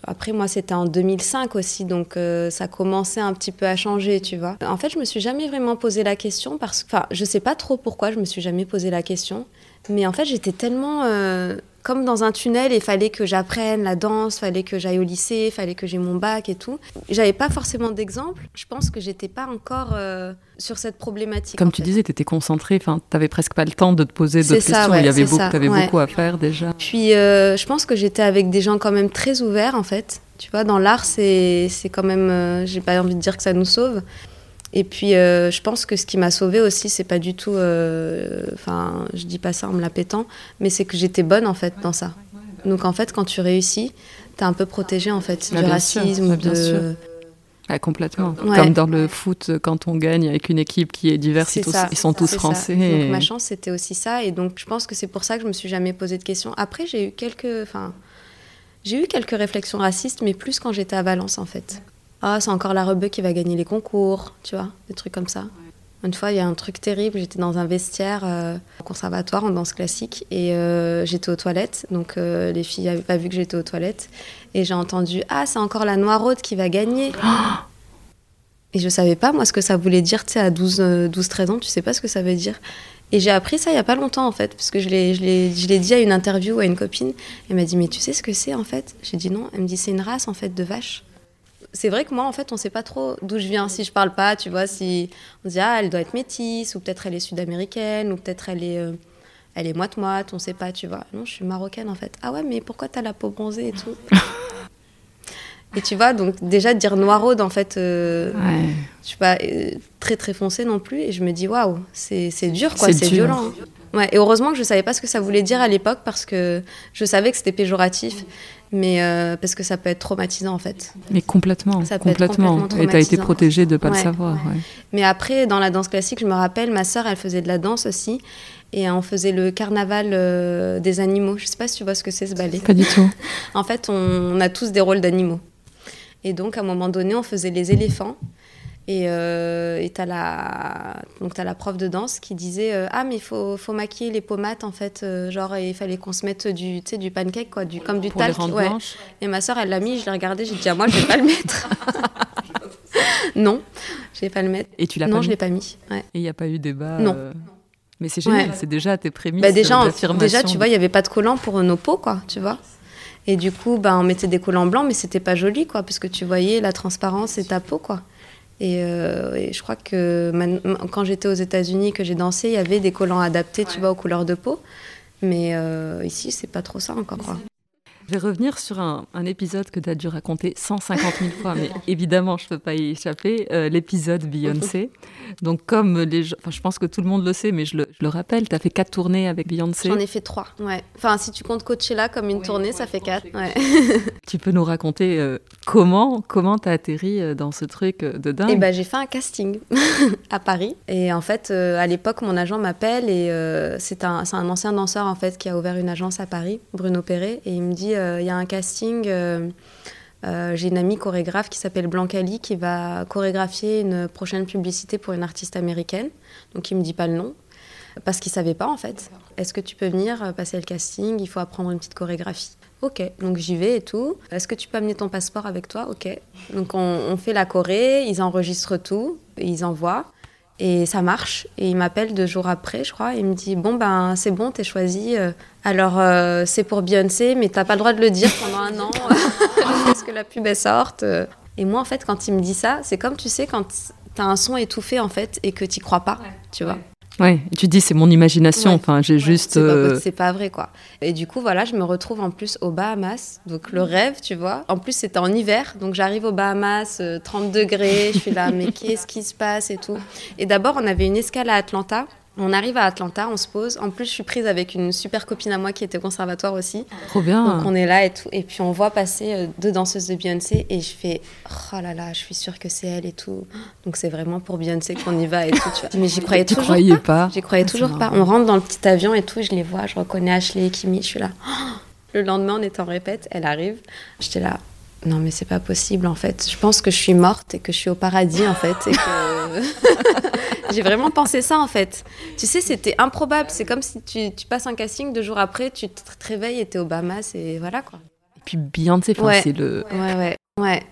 après moi c'était en 2005 aussi, donc ça commençait un petit peu à changer, tu vois. En fait je me suis jamais vraiment posé la question parce que, enfin je sais pas trop pourquoi je me suis jamais posé la question. Mais en fait, j'étais tellement euh, comme dans un tunnel et fallait que j'apprenne la danse, fallait que j'aille au lycée, fallait que j'ai mon bac et tout. J'avais pas forcément d'exemple. Je pense que j'étais pas encore euh, sur cette problématique. Comme tu disais, tu étais concentrée, enfin, tu avais presque pas le temps de te poser d'autres questions. Il y avait beaucoup, avais beaucoup à faire déjà. Puis, euh, je pense que j'étais avec des gens quand même très ouverts en fait. Tu vois, dans l'art, c'est quand même, j'ai pas envie de dire que ça nous sauve, et puis, euh, je pense que ce qui m'a sauvée aussi, c'est pas du tout. Euh, enfin, je dis pas ça en me la pétant, mais c'est que j'étais bonne en fait dans ça. Donc en fait, quand tu réussis, tu es un peu protégée en fait du racisme ou de. complètement. Comme dans le foot, quand on gagne avec une équipe qui est diverse, ils, sont tous français. Donc ma chance, c'était aussi ça. Et donc je pense que c'est pour ça que je me suis jamais posé de questions. Après, j'ai eu quelques, enfin, j'ai eu quelques réflexions racistes, mais plus quand j'étais à Valence en fait ah, c'est encore la rebeu qui va gagner les concours, tu vois, des trucs comme ça. Une fois, il y a un truc terrible, j'étais dans un vestiaire euh, au conservatoire en danse classique et euh, j'étais aux toilettes. Donc euh, les filles n'avaient pas vu que j'étais aux toilettes. Et j'ai entendu Ah, c'est encore la noiraude qui va gagner. et je savais pas, moi, ce que ça voulait dire. Tu sais, à 12-13 ans, tu sais pas ce que ça veut dire. Et j'ai appris ça il y a pas longtemps, en fait, parce que je l'ai dit à une interview à une copine. Elle m'a dit Mais tu sais ce que c'est, en fait? J'ai dit non. Elle me dit C'est une race, en fait, de vaches c'est vrai que moi, en fait, on sait pas trop d'où je viens. Si je parle pas, tu vois, si on dit, ah, elle doit être métisse, ou peut-être elle est sud-américaine, ou peut-être elle est, euh, elle est moite-moite, on sait pas, tu vois. Non, je suis marocaine, en fait. Ah ouais, mais pourquoi tu as la peau bronzée et tout? Et tu vois, donc déjà dire noiraude, en fait, euh, je suis pas euh, très très foncée non plus. Et je me dis, waouh, c'est dur, quoi, c'est violent. Ouais, et heureusement que je savais pas ce que ça voulait dire à l'époque parce que je savais que c'était péjoratif mais euh, parce que ça peut être traumatisant en fait. Mais complètement, ça peut complètement. Être complètement et tu as été protégée de ne pas le savoir. Mais après, dans la danse classique, je me rappelle, ma sœur, elle faisait de la danse aussi. Et on faisait le carnaval euh, des animaux. Je sais pas si tu vois ce que c'est ce ballet. Pas du tout. en fait, on, a tous des rôles d'animaux. Et donc, à un moment donné, on faisait les éléphants. Et euh, tu as, la... as la prof de danse qui disait euh, Ah, mais il faut, faut, maquiller les pomates, en fait. Euh, genre, il fallait qu'on se mette du, du pancake, quoi, du, comme du talc. ouais. Et ma soeur, elle l'a mis, je l'ai regardé, j'ai dit Ah, moi, je vais pas le mettre. non, je vais pas le mettre. Et tu l'as Non, pas je l'ai pas mis. Ouais. Et il n'y a pas eu débat Non. euh, Mais c'est génial, Ouais. c'est déjà à tes prémices Bah déjà, déjà, tu vois, il y avait pas de collants pour nos peaux, quoi, tu vois. Et du coup, bah, on mettait des collants blancs, mais c'était pas joli, quoi, parce que tu voyais la transparence et ta peau, quoi. Et, euh, et je crois que quand j'étais aux États-Unis, que j'ai dansé, il y avait des collants adaptés, tu vois, aux couleurs de peau. Mais euh, ici, c'est pas trop ça encore, quoi. Je vais revenir sur un, un épisode que tu as dû raconter 150 000 fois, mais évidemment, je ne peux pas y échapper, euh, l'épisode Beyoncé. Donc, comme les gens, enfin, je pense que tout le monde le sait, mais je le, je le rappelle, tu as fait quatre tournées avec Beyoncé. J'en ai fait trois, ouais. Enfin, si tu comptes Coachella comme une tournée, ça fait quatre, ouais. Tu peux nous raconter euh, comment comment tu as atterri euh, dans ce truc de dingue? Et ben j'ai fait un casting à Paris. Et en fait, euh, à l'époque, mon agent m'appelle et euh, c'est un, c'est un ancien danseur en fait qui a ouvert une agence à Paris, Bruno Perret. Et il me dit il y a un casting. euh, euh, j'ai une amie chorégraphe qui s'appelle Blancali qui va chorégraphier une prochaine publicité pour une artiste américaine. Donc il me dit pas le nom parce qu'il savait pas en fait. Est-ce que tu peux venir euh, passer le casting? Il faut apprendre une petite chorégraphie. Ok, donc j'y vais et tout. Est-ce que tu peux amener ton passeport avec toi? Ok. Donc on, on fait la choré, ils enregistrent tout, et ils envoient. Et ça marche. Et il m'appelle deux jours après, je crois. Et il me dit Bon, ben, c'est bon, t'es choisi. Euh, Alors, euh, c'est pour Beyoncé, mais t'as pas le droit de le dire pendant un an. Jusqu'à ce que la pub elle sorte. Euh, Et moi, en fait, quand il me dit ça, c'est comme tu sais, quand t'as un son étouffé, en fait, et que t'y crois pas. Tu vois Ouais, et tu dis c'est mon imagination, Ouais. enfin, j'ai juste. c'est pas, euh, c'est pas vrai, quoi. Et du coup, voilà, je me retrouve en plus aux Bahamas. Donc, le rêve, tu vois. En plus, c'était en hiver. Donc, j'arrive aux Bahamas, euh, 30 degrés. Je suis là, mais qu'est-ce qui se passe et tout. Et d'abord, on avait une escale à Atlanta. On arrive à Atlanta, on se pose. En plus, je suis prise avec une super copine à moi qui était au conservatoire aussi. Trop bien. Donc, on est là et tout. Et puis, on voit passer euh, deux danseuses de Beyoncé. Et je fais, oh là là, je suis sûre que c'est elle et tout. Donc, c'est vraiment pour Beyoncé qu'on y va et tout. Tu vois. Mais j'y croyais toujours croyais pas. pas. J'y croyais Ah, toujours pas. On rentre dans le petit avion et tout, je les vois, je reconnais Ashley et Kimi, je suis là. Le lendemain, on est en répète, elle arrive. J'étais là. Non, mais c'est pas possible en fait. Je pense que je suis morte et que je suis au paradis en fait. Et que... J'ai vraiment pensé ça en fait. Tu sais, c'était improbable. C'est comme si tu, tu passes un casting, deux jours après, tu te réveilles et t'es aux Bahamas et voilà quoi. Et puis Beyoncé, Ouais. c'est le. Ouais, ouais, ouais.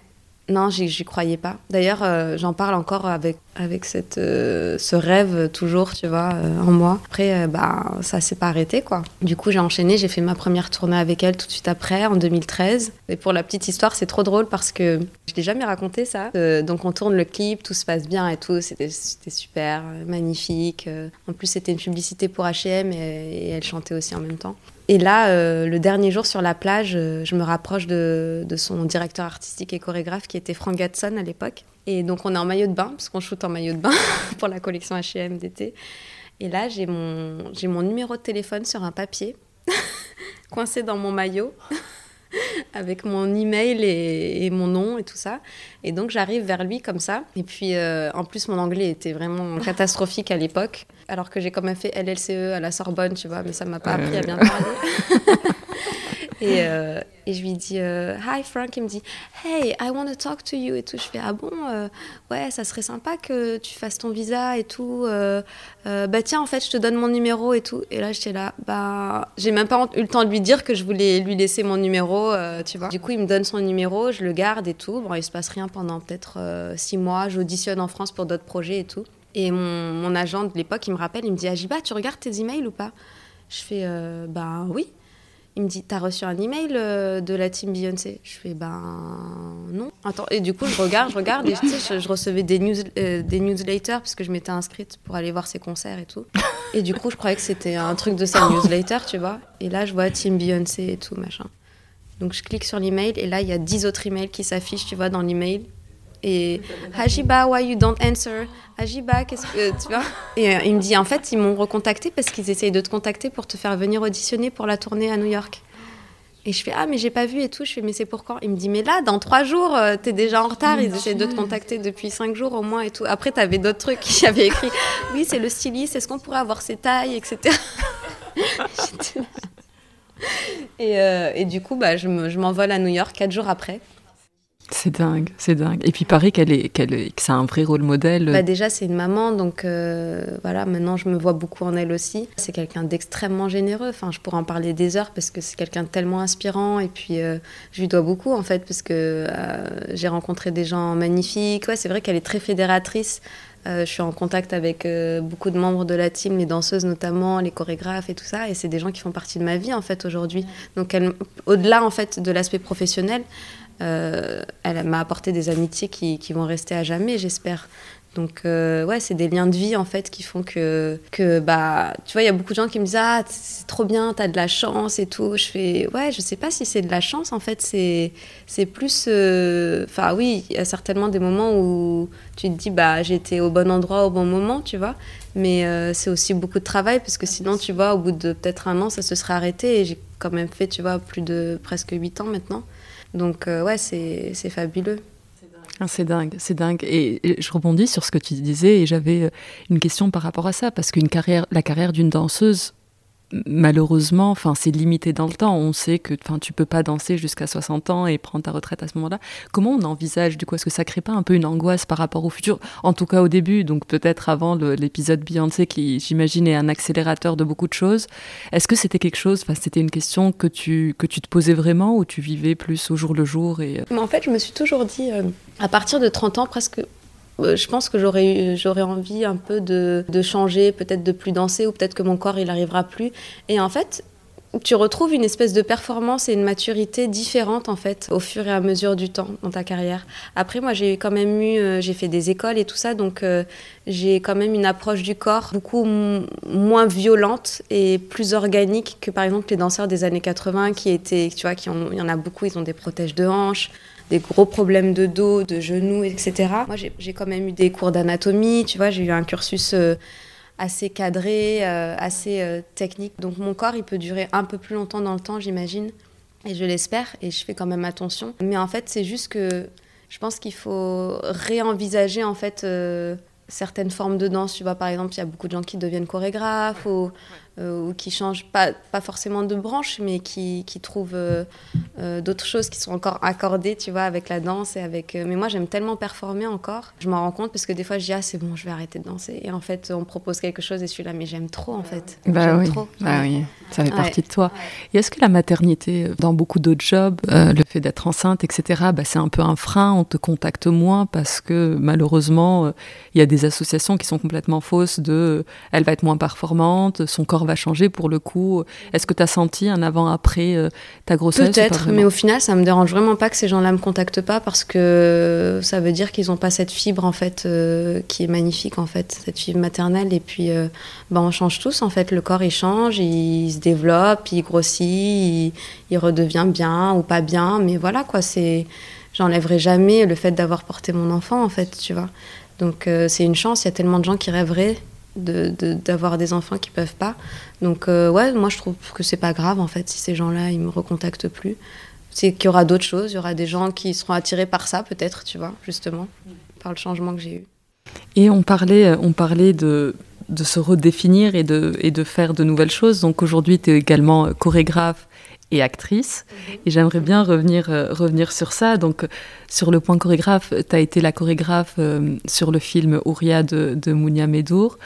Non, j'y croyais pas. D'ailleurs, euh, j'en parle encore avec, avec cette, euh, ce rêve toujours, tu vois, euh, en moi. Après, bah, ça s'est pas arrêté, quoi. Du coup, j'ai enchaîné, j'ai fait ma première tournée avec elle tout de suite après, en 2013. Et pour la petite histoire, c'est trop drôle parce que je l'ai jamais raconté, ça. Donc, on tourne le clip, tout se passe bien et tout. C'était super, magnifique. En plus, c'était une publicité pour H&M et elle chantait aussi en même temps. Et là, euh, le dernier jour sur la plage, euh, je me rapproche de, son directeur artistique et chorégraphe qui était Frank Gatson à l'époque. Et donc on est en maillot de bain, parce qu'on shoot en maillot de bain pour la collection H&M d'été. Et là, j'ai mon, j'ai mon numéro de téléphone sur un papier, coincé dans mon maillot, avec mon email et, et mon nom et tout ça. Et donc j'arrive vers lui comme ça. Et puis euh, en plus, mon anglais était vraiment catastrophique à l'époque, alors que j'ai quand même fait LLCE à la Sorbonne, tu vois, mais ça m'a pas appris à bien parler. Et, euh, et je lui dis euh, Hi Frank, il me dit Hey, I want to talk to you et tout. Je fais Ah bon, euh, ouais, ça serait sympa que tu fasses ton visa et tout. Bah tiens, en fait, je te donne mon numéro et tout. Et là, j'étais là, bah, j'ai même pas eu le temps de lui dire que je voulais lui laisser mon numéro, tu vois. Du coup, il me donne son numéro, je le garde et tout. Bon, il se passe rien pendant peut-être six mois. J'auditionne en France pour d'autres projets et tout. Et mon, mon agent de l'époque, il me rappelle, il me dit Ajiba, tu regardes tes emails ou pas? Je fais Bah oui. Il me dit, t'as reçu un email euh, de la team Beyoncé? Je fais, ben non. Attends, et du coup, je regarde, je regarde, et je, je recevais des, news, euh, des newsletters, parce que je m'étais inscrite pour aller voir ses concerts et tout. Et du coup, je croyais que c'était un truc de sa newsletter, tu vois. Et là, je vois team Beyoncé et tout, machin. Donc, je clique sur l'email, et là, il y a 10 autres emails qui s'affichent, tu vois, dans l'email. Et Hajiba, why you don't answer? Hajiba, qu'est-ce que tu vois? Et euh, il me dit en fait, ils m'ont recontacté parce qu'ils essayent de te contacter pour te faire venir auditionner pour la tournée à New York. Et je fais ah mais j'ai pas vu et tout. Je fais mais c'est pour quand Il me dit mais là dans trois jours euh, t'es déjà en retard. Ils essaient de te contacter depuis cinq jours au moins et tout. Après t'avais d'autres trucs avaient écrit oui c'est le styliste. Est-ce qu'on pourrait avoir ses tailles etc. Et, euh, et du coup bah je m'envole à New York quatre jours après. C'est dingue, c'est dingue. Et puis pareil qu'elle est, qu'elle est, que c'est un vrai rôle modèle. Bah déjà, c'est une maman, donc euh, voilà, maintenant je me vois beaucoup en elle aussi. C'est quelqu'un d'extrêmement généreux. Enfin, je pourrais en parler des heures parce que c'est quelqu'un de tellement inspirant. Et puis, euh, je lui dois beaucoup en fait, parce que euh, j'ai rencontré des gens magnifiques. Ouais, c'est vrai qu'elle est très fédératrice. je suis en contact avec beaucoup de membres de la team, les danseuses notamment, les chorégraphes et tout ça. Et c'est des gens qui font partie de ma vie en fait aujourd'hui. Donc, elle, au-delà en fait de l'aspect professionnel, euh, elle m'a apporté des amitiés qui, vont rester à jamais, j'espère. Donc euh, ouais, c'est des liens de vie en fait qui font que que bah tu vois, il y a beaucoup de gens qui me disent "Ah, c'est trop bien, t'as de la chance et tout." Je fais "Ouais, je sais pas si c'est de la chance en fait, c'est c'est plus euh, enfin oui, il y a certainement des moments où tu te dis bah j'étais au bon endroit au bon moment, tu vois. Mais c'est aussi beaucoup de travail parce que sinon tu vois au bout de peut-être un an, ça se serait arrêté et j'ai quand même fait, tu vois, plus de presque 8 ans maintenant. Donc euh, ouais, c'est fabuleux. C'est dingue, c'est dingue. Et, je rebondis sur ce que tu disais et j'avais euh, une question par rapport à ça parce qu'une carrière, la carrière d'une danseuse, malheureusement, enfin, c'est limité dans le temps. On sait que, enfin, tu peux pas danser jusqu'à 60 ans et prendre ta retraite à ce moment-là. Comment on envisage du coup Est-ce que ça crée pas un peu une angoisse par rapport au futur? En tout cas au début, donc peut-être avant l'épisode Beyoncé, qui j'imagine est un accélérateur de beaucoup de choses. Est-ce que c'était quelque chose Enfin, c'était une question que tu que tu te posais vraiment ou tu vivais plus au jour le jour et euh? En fait, je me suis toujours dit, euh, à partir de 30 ans, presque je pense que j'aurais j'aurais envie un peu de, changer, peut-être de plus danser ou peut-être que mon corps il arrivera plus. Et en fait, tu retrouves une espèce de performance et une maturité différente en fait au fur et à mesure du temps dans ta carrière. Après moi j'ai quand même eu euh, j'ai fait des écoles et tout ça donc euh, j'ai quand même une approche du corps beaucoup moins violente et plus organique que par exemple les danseurs des années 80 qui étaient tu vois qui il y en a beaucoup ils ont des protèges de hanches des gros problèmes de dos, de genoux, etc. Moi, j'ai quand même eu des cours d'anatomie, tu vois, j'ai eu un cursus euh, assez cadré, euh, assez euh, technique. Donc mon corps, il peut durer un peu plus longtemps dans le temps, j'imagine, et je l'espère, et je fais quand même attention. Mais en fait, c'est juste que je pense qu'il faut réenvisager, en fait, certaines formes de danse. Tu vois, par exemple, il y a beaucoup de gens qui deviennent chorégraphes ou qui changent, pas, pas forcément de branche, mais qui, qui trouvent euh, euh, d'autres choses qui sont encore accordées, tu vois, avec la danse. et avec. mais moi, j'aime tellement performer encore. Je m'en rends compte parce que des fois, je dis, ah, c'est bon, je vais arrêter de danser. Et en fait, on me propose quelque chose et je suis là, mais j'aime trop, en fait. Bah oui. Trop. Bah oui, ça fait partie de toi. Et est-ce que la maternité, dans beaucoup d'autres jobs, le fait d'être enceinte, etc., bah, c'est un peu un frein, on te contacte moins parce que malheureusement, il y a des associations qui sont complètement fausses de elle va être moins performante, son corps va changer pour le coup. Est-ce que tu as senti un avant-après euh, ta grossesse Peut-être, mais au final, ça me dérange vraiment pas que ces gens-là me contactent pas parce que ça veut dire qu'ils n'ont pas cette fibre en fait euh, qui est magnifique en fait, cette fibre maternelle. Et puis, euh, ben, on change tous en fait. Le corps il change, il, se développe, il grossit, il, il redevient bien ou pas bien. Mais voilà quoi, c'est j'enlèverai jamais le fait d'avoir porté mon enfant en fait, tu vois. Donc c'est une chance, il y a tellement de gens qui rêveraient d'avoir des enfants qui peuvent pas. Donc euh, ouais, moi je trouve que c'est pas grave en fait si ces gens-là ils me recontactent plus. C'est qu'il y aura d'autres choses, il y aura des gens qui seront attirés par ça peut-être, tu vois, justement, par le changement que j'ai eu. Et on parlait, on parlait de, de se redéfinir et de, et de faire de nouvelles choses. Donc aujourd'hui, tu es également chorégraphe et actrice. Et j'aimerais bien revenir, euh, revenir sur ça. Donc, sur le point chorégraphe, tu as été la chorégraphe euh, sur le film Ouria de, de Mounia Medour.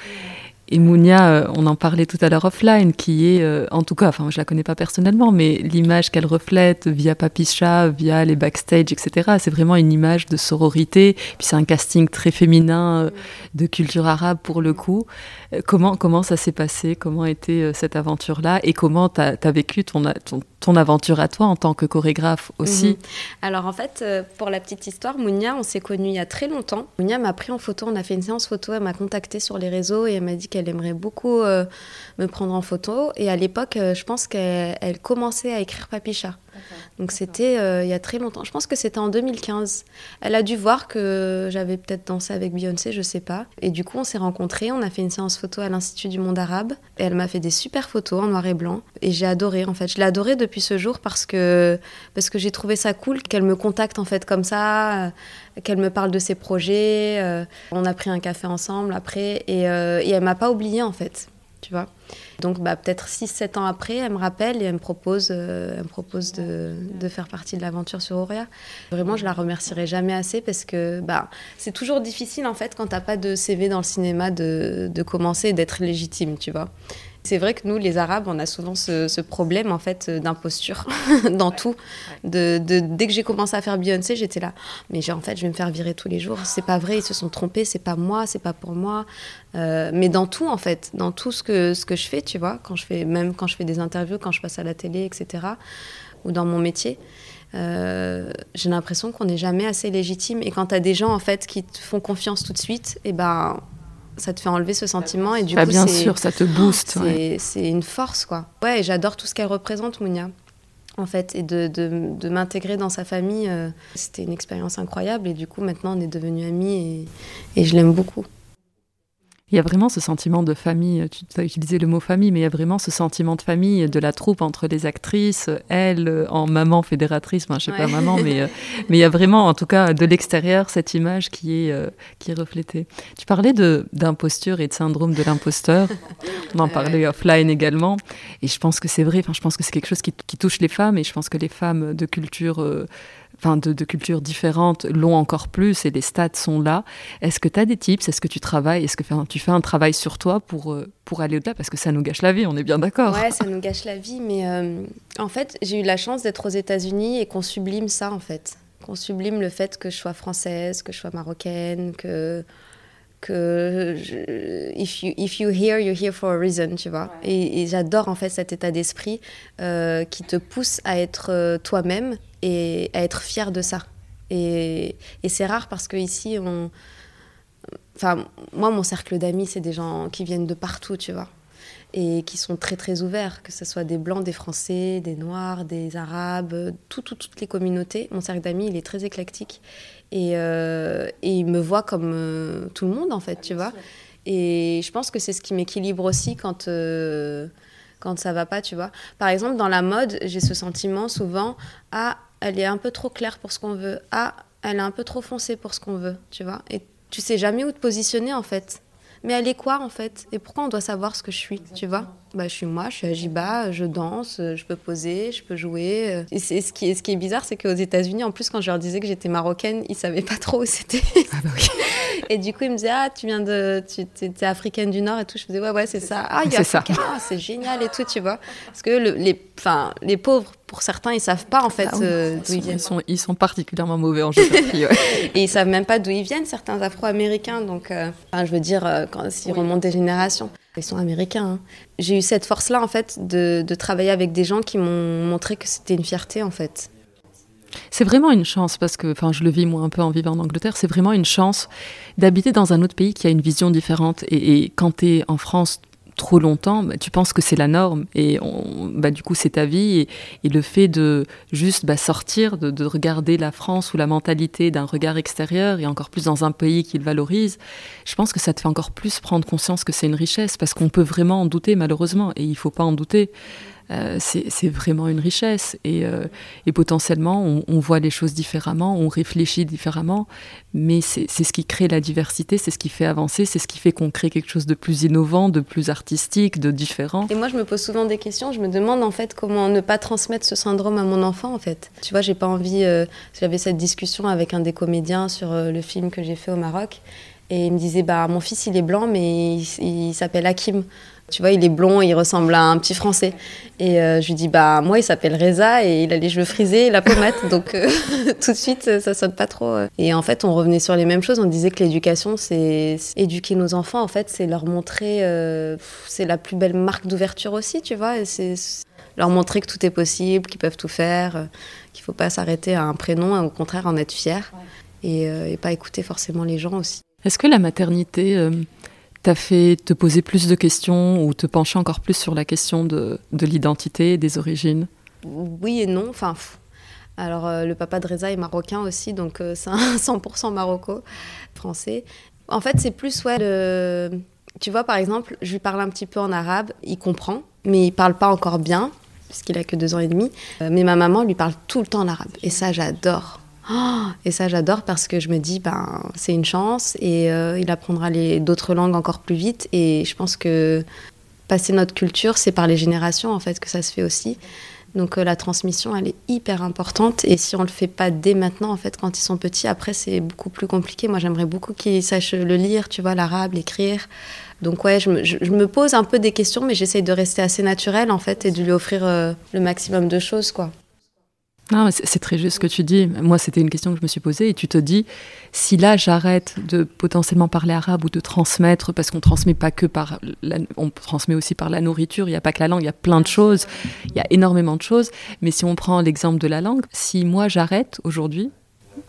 Et Mounia, euh, on en parlait tout à l'heure offline, qui est, euh, en tout cas, enfin, je la connais pas personnellement, mais l'image qu'elle reflète via Papicha, via les backstage, etc., c'est vraiment une image de sororité. Puis c'est un casting très féminin euh, de culture arabe pour le coup. comment, comment ça s'est passé? Comment était cette aventure-là? Et comment tu as, vécu ton, ton, aventure à toi en tant que chorégraphe aussi mhm. Alors en fait, pour la petite histoire, Mounia, on s'est connus il y a très longtemps. Mounia m'a pris en photo, on a fait une séance photo, elle m'a contacté sur les réseaux et elle m'a dit elle aimerait beaucoup euh, me prendre en photo. Et à l'époque, euh, je pense qu'elle commençait à écrire Papicha. Donc c'était euh, il y a très longtemps. Je pense que c'était en 2015. Elle a dû voir que j'avais peut-être dansé avec Beyoncé, je sais pas. Et du coup, on s'est rencontrés. On a fait une séance photo à l'Institut du Monde Arabe. Et elle m'a fait des super photos en noir et blanc. Et j'ai adoré en fait. Je l'ai adoré depuis ce jour parce que parce que j'ai trouvé ça cool qu'elle me contacte en fait comme ça qu'elle me parle de ses projets. Euh, on a pris un café ensemble après et, euh, et elle m'a pas oubliée en fait. Tu. Donc bah, peut-être 6-7 ans après, elle me rappelle et elle me propose, euh, me propose de, faire partie de l'aventure sur Auria. Vraiment, je la remercierai jamais assez parce que bah, c'est toujours difficile en fait quand t'as pas de CV dans le cinéma de, de commencer et d'être légitime, tu vois. C'est vrai que nous, les Arabes, on a souvent ce, problème en fait d'imposture dans tout. De, dès que j'ai commencé à faire Beyoncé, j'étais là, mais en fait, je vais me faire virer tous les jours. C'est pas vrai, ils se sont trompés, c'est pas moi, c'est pas pour moi. Euh, mais dans tout en fait, dans tout ce que ce que je fais, tu vois, quand je fais même quand je fais des interviews, quand je passe à la télé, etc. Ou dans mon métier. Euh, j'ai l'impression qu'on n'est jamais assez légitime et quand tu as des gens en fait qui te font confiance tout de suite et eh ben ça te fait enlever ce sentiment et du bah, coup bien sûr ça te booste c'est une force quoi. Ouais j'adore tout ce qu'elle représente Mounia en fait et de, de, de m'intégrer dans sa famille euh, c'était une expérience incroyable et du coup maintenant on est devenus amis et, et je l'aime beaucoup il y a vraiment ce sentiment de famille, tu as utilisé le mot famille, mais il y a vraiment ce sentiment de famille de la troupe entre les actrices, elle en maman fédératrice, enfin, je sais pas maman, mais, euh, mais il y a vraiment, en tout cas, de l'extérieur, cette image qui est, euh, qui est reflétée. Tu parlais d'imposture et de syndrome de l'imposteur, on en parlait offline également, et je pense que c'est vrai, enfin, je pense que c'est quelque chose qui, qui, touche les femmes, et je pense que les femmes de culture... Euh, enfin de, cultures différentes l'ont encore plus et les stats sont là. Est-ce que tu as des tips? Est-ce que tu travailles? Est-ce que tu fais un travail sur toi pour, euh, pour aller au-delà? Parce que ça nous gâche la vie, on est bien d'accord. Ouais, ça nous gâche la vie, mais euh, en fait, j'ai eu la chance d'être aux États-Unis et qu'on sublime ça, en fait. Qu'on sublime le fait que je sois française, que je sois marocaine, que que if, you, if you hear, you're here for a reason, tu vois. Et, j'adore en fait cet état d'esprit euh, qui te pousse à être toi-même et à être fier de ça. Et, et c'est rare parce que ici, on... enfin, moi, mon cercle d'amis, c'est des gens qui viennent de partout, tu vois, et qui sont très très ouverts, que ce soit des blancs, des français, des noirs, des arabes, tout, toutes les communautés. Mon cercle d'amis, il est très éclectique et, euh, et il me voit comme euh, tout le monde en fait, tu vois. Et je pense que c'est ce qui m'équilibre aussi quand euh, quand ça va pas, tu vois. Par exemple, dans la mode, j'ai ce sentiment souvent ah elle est un peu trop claire pour ce qu'on veut. Ah, elle est un peu trop foncée pour ce qu'on veut, tu vois. Et tu sais jamais où te positionner en fait. Mais elle est quoi en fait? Et pourquoi on doit savoir ce que je suis, tu vois? Bah, je suis moi, je suis Ajiba, je danse, je peux poser, je peux jouer. Et c'est, ce, qui est, ce qui est bizarre, c'est qu'aux États-Unis, en plus, quand je leur disais que j'étais marocaine, ils savaient pas trop où c'était. Ah bah oui. et du coup, ils me disaient Ah, tu viens de. Tu es, africaine du Nord et tout. Je faisais Ouais, ouais, c'est ça. Ah, il y a c'est ah, c'est génial et tout, tu vois. Parce que le, les, les pauvres, pour certains, ils savent pas en fait ah euh, d'où ils viennent. Ils sont, ils sont particulièrement mauvais en géographie. et ils savent même pas d'où ils viennent, certains Afro-Américains. Donc, euh, je veux dire, euh, quand s'ils remontent des générations. Ils sont américains. Hein. J'ai eu cette force-là, en fait, de, travailler avec des gens qui m'ont montré que c'était une fierté, en fait. C'est vraiment une chance, parce que enfin, je le vis moi un peu en vivant en Angleterre, c'est vraiment une chance d'habiter dans un autre pays qui a une vision différente. Et, et quand tu es en France, trop longtemps, bah, tu penses que c'est la norme et bah, du coup c'est ta vie et, le fait de juste bah, sortir, de, regarder la France ou la mentalité d'un regard extérieur et encore plus dans un pays qui le valorise, je pense que ça te fait encore plus prendre conscience que c'est une richesse parce qu'on peut vraiment en douter malheureusement et il faut pas en douter. Euh, c'est vraiment une richesse. Et, euh, potentiellement, on, voit les choses différemment, on réfléchit différemment, mais c'est ce qui crée la diversité, c'est ce qui fait avancer, c'est ce qui fait qu'on crée quelque chose de plus innovant, de plus artistique, de différent. Et moi, je me pose souvent des questions. Je me demande en fait comment ne pas transmettre ce syndrome à mon enfant, en fait. Tu vois, j'ai pas envie. Euh, J'avais cette discussion avec un des comédiens sur le film que j'ai fait au Maroc. Et il me disait, bah, mon fils, il est blanc, mais il s'appelle Hakim. Tu vois, il est blond, il ressemble à un petit Français. Et euh, je lui dis, bah moi, il s'appelle Reza et il a les cheveux frisés et la pommade. donc euh, tout de suite, ça sonne pas trop. Euh. Et en fait, on revenait sur les mêmes choses. On disait que l'éducation, c'est éduquer nos enfants. En fait, c'est leur montrer, c'est la plus belle marque d'ouverture aussi, tu vois. C'est leur montrer que tout est possible, qu'ils peuvent tout faire, qu'il faut pas s'arrêter à un prénom, au contraire en être fier et, et, pas écouter forcément les gens aussi. Est-ce que la maternité t'a fait te poser plus de questions ou te pencher encore plus sur la question de, de l'identité, des origines? Oui et non. Enfin, alors euh, le papa de Reza est marocain aussi, donc euh, c'est un 100% maroco français. En fait, c'est plus ouais, tu vois par exemple, je lui parle un petit peu en arabe, il comprend, mais il parle pas encore bien puisqu'il a que deux ans et demi. Euh, mais ma maman lui parle tout le temps en arabe et ça j'adore. Oh, et ça, j'adore parce que je me dis, ben, c'est une chance et euh, il apprendra d'autres langues encore plus vite. Et je pense que passer notre culture, c'est par les générations en fait que ça se fait aussi. Donc euh, la transmission, elle est hyper importante. Et si on le fait pas dès maintenant, en fait, quand ils sont petits, après c'est beaucoup plus compliqué. Moi, j'aimerais beaucoup qu'ils sachent le lire, tu vois, l'arabe, l'écrire. Donc ouais, je me, pose un peu des questions, mais j'essaye de rester assez naturelle en fait et de lui offrir euh, le maximum de choses, quoi. Non, c'est très juste ce que tu dis. Moi, c'était une question que je me suis posée et tu te dis, si là j'arrête de potentiellement parler arabe ou de transmettre, parce qu'on transmet pas que par, on transmet aussi par la nourriture. Il n'y a pas que la langue, il y a plein de choses, il y a énormément de choses. Mais si on prend l'exemple de la langue, si moi j'arrête aujourd'hui,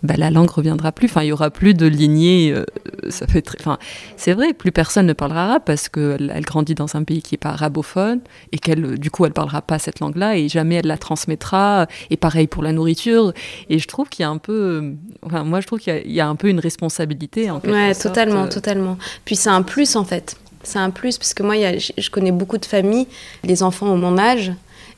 bah, la langue reviendra plus. Enfin, il y aura plus de lignée. Euh, ça fait très. Enfin, c'est vrai, plus personne ne parlera arabe parce qu'elle elle grandit dans un pays qui n'est pas arabophone et qu'elle, du coup, elle parlera pas cette langue-là et jamais elle la transmettra. Et pareil pour la nourriture. Et je trouve qu'il y a un peu. Enfin, moi, je trouve qu'il y, a un peu une responsabilité. En ouais, totalement, euh. totalement. Puis c'est un plus en fait. C'est un plus parce que moi, je connais beaucoup de familles, les enfants ont mon âge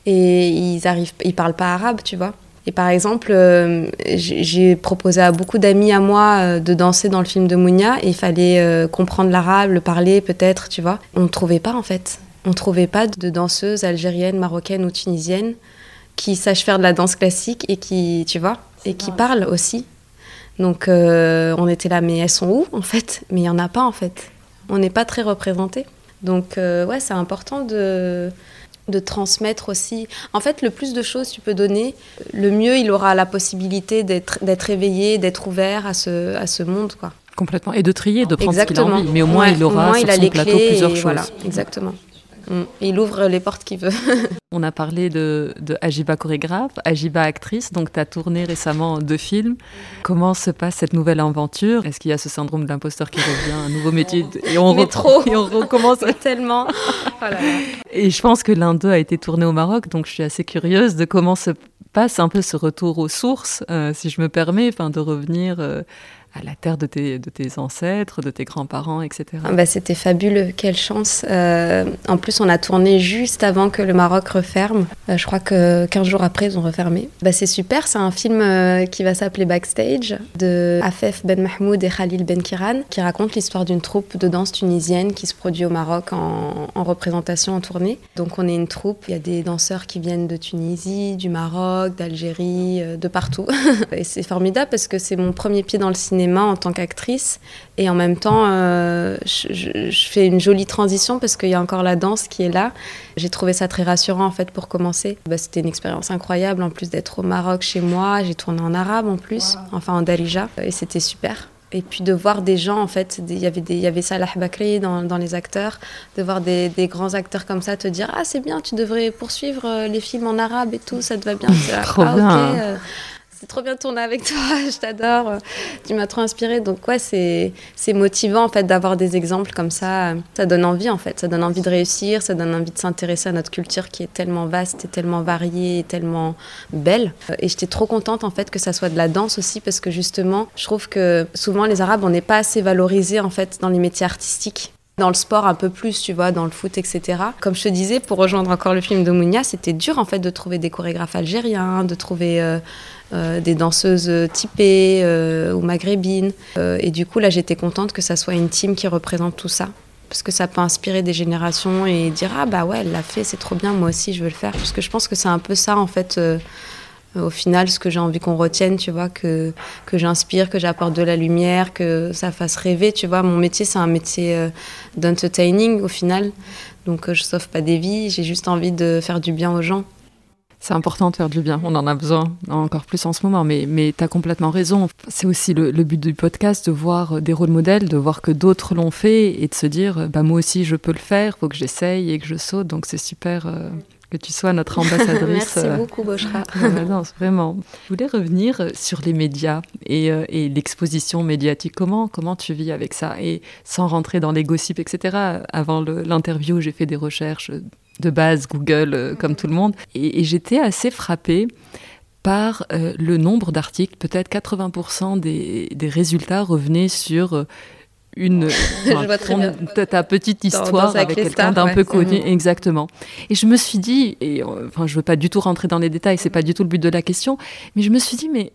et ils arrivent, ils parlent pas arabe, tu vois. Et par exemple, euh, j'ai proposé à beaucoup d'amis à moi euh, de danser dans le film de Mounia et il fallait euh, comprendre l'arabe, le parler peut-être, tu vois. On ne trouvait pas en fait. On ne trouvait pas de danseuses algériennes, marocaines ou tunisiennes qui sachent faire de la danse classique et qui, tu vois, et qui parlent aussi. Donc on était là, mais elles sont où en fait? Mais il n'y en a pas en fait. On n'est pas très représentés. Donc ouais, c'est important de de transmettre aussi. En fait, le plus de choses tu peux donner, le mieux il aura la possibilité d'être éveillé, d'être ouvert à ce, à ce monde. Quoi. Complètement. Et de trier, de prendre ce qu'il a envie. Mais au moins, il aura sur son plateau plusieurs choses. Voilà, exactement. Mm. Il ouvre les portes qu'il veut. On a parlé de, de Ajiba chorégraphe, Ajiba actrice, donc tu as tourné récemment deux films. Comment se passe cette nouvelle aventure? Est-ce qu'il y a ce syndrome de l'imposteur qui revient, un nouveau métier et on, et on recommence? Tellement. Et je pense que l'un d'eux a été tourné au Maroc, donc je suis assez curieuse de comment se passe un peu ce retour aux sources, euh, si je me permets, enfin de revenir. Euh, à la terre de tes, de tes ancêtres, de tes grands-parents, etc. Ah bah, C'était fabuleux, quelle chance. Euh, en plus, on a tourné juste avant que le Maroc referme. Euh, je crois que 15 jours après, ils ont refermé. Bah, c'est super, c'est un film euh, qui va s'appeler Backstage de Afef Ben Mahmoud et Khalil Ben Kiran, qui raconte l'histoire d'une troupe de danse tunisienne qui se produit au Maroc en, en représentation, en tournée. Donc on est une troupe, il y a des danseurs qui viennent de Tunisie, du Maroc, d'Algérie, de partout. et c'est formidable parce que c'est mon premier pied dans le cinéma en tant qu'actrice. Et en même temps, euh, je, fais une jolie transition parce qu'il y a encore la danse qui est là. J'ai trouvé ça très rassurant en fait pour commencer. Bah, C'était une expérience incroyable en plus d'être au Maroc chez moi. J'ai tourné en arabe en plus, enfin en Darija. Et c'était super. Et puis de voir des gens, en fait, il y avait, des, il y avait Salah Bakri dans, dans, les acteurs, de voir des, des, grands acteurs comme ça te dire Ah, c'est bien, tu devrais poursuivre euh, les films en arabe et tout, ça te va bien. Trop ah, bien. Euh, c'est trop bien de tourner avec toi, je t'adore, tu m'as trop inspiré. Donc ouais, c'est, motivant en fait d'avoir des exemples comme ça. Ça donne envie en fait, ça donne envie de réussir, ça donne envie de s'intéresser à notre culture qui est tellement vaste et tellement variée et tellement belle. Et j'étais trop contente en fait que ça soit de la danse aussi parce que justement, je trouve que souvent les Arabes, on n'est pas assez valorisés en fait dans les métiers artistiques dans le sport un peu plus, tu vois, dans le foot, etc. Comme je te disais, pour rejoindre encore le film de Mounia, c'était dur en fait de trouver des chorégraphes algériens, de trouver euh, euh, des danseuses typées euh, ou maghrébines. et du coup, là, j'étais contente que ça soit une team qui représente tout ça. Parce que ça peut inspirer des générations et dire Ah bah ouais, elle l'a fait, c'est trop bien, moi aussi je veux le faire. Parce que je pense que c'est un peu ça en fait au final, ce que j'ai envie qu'on retienne, tu vois, que, que j'inspire, que j'apporte de la lumière, que ça fasse rêver, tu vois. Mon métier, c'est un métier euh, d'entertaining au final. Donc, euh, je sauve pas des vies, j'ai juste envie de faire du bien aux gens. C'est important de faire du bien, on en a besoin encore plus en ce moment, mais, mais tu as complètement raison. C'est aussi le, but du podcast, de voir des rôles modèles, de voir que d'autres l'ont fait et de se dire, bah, moi aussi je peux le faire, faut que j'essaye et que je saute, donc c'est super. Euh, que tu sois notre ambassadrice. Merci euh, beaucoup, Boshra. non, vraiment. Je voulais revenir sur les médias et, euh, et l'exposition médiatique. Comment, comment tu vis avec ça? Et sans rentrer dans les gossips, etc. Avant l'interview, j'ai fait des recherches de base Google, comme tout le monde. Et, et j'étais assez frappée par le nombre d'articles. Peut-être 80% des, des, résultats revenaient sur une ta petite histoire avec quelqu'un d'un peu connu exactement et je me suis dit et euh, enfin je veux pas du tout rentrer dans les détails c'est pas du tout le but de la question mais je me suis dit mais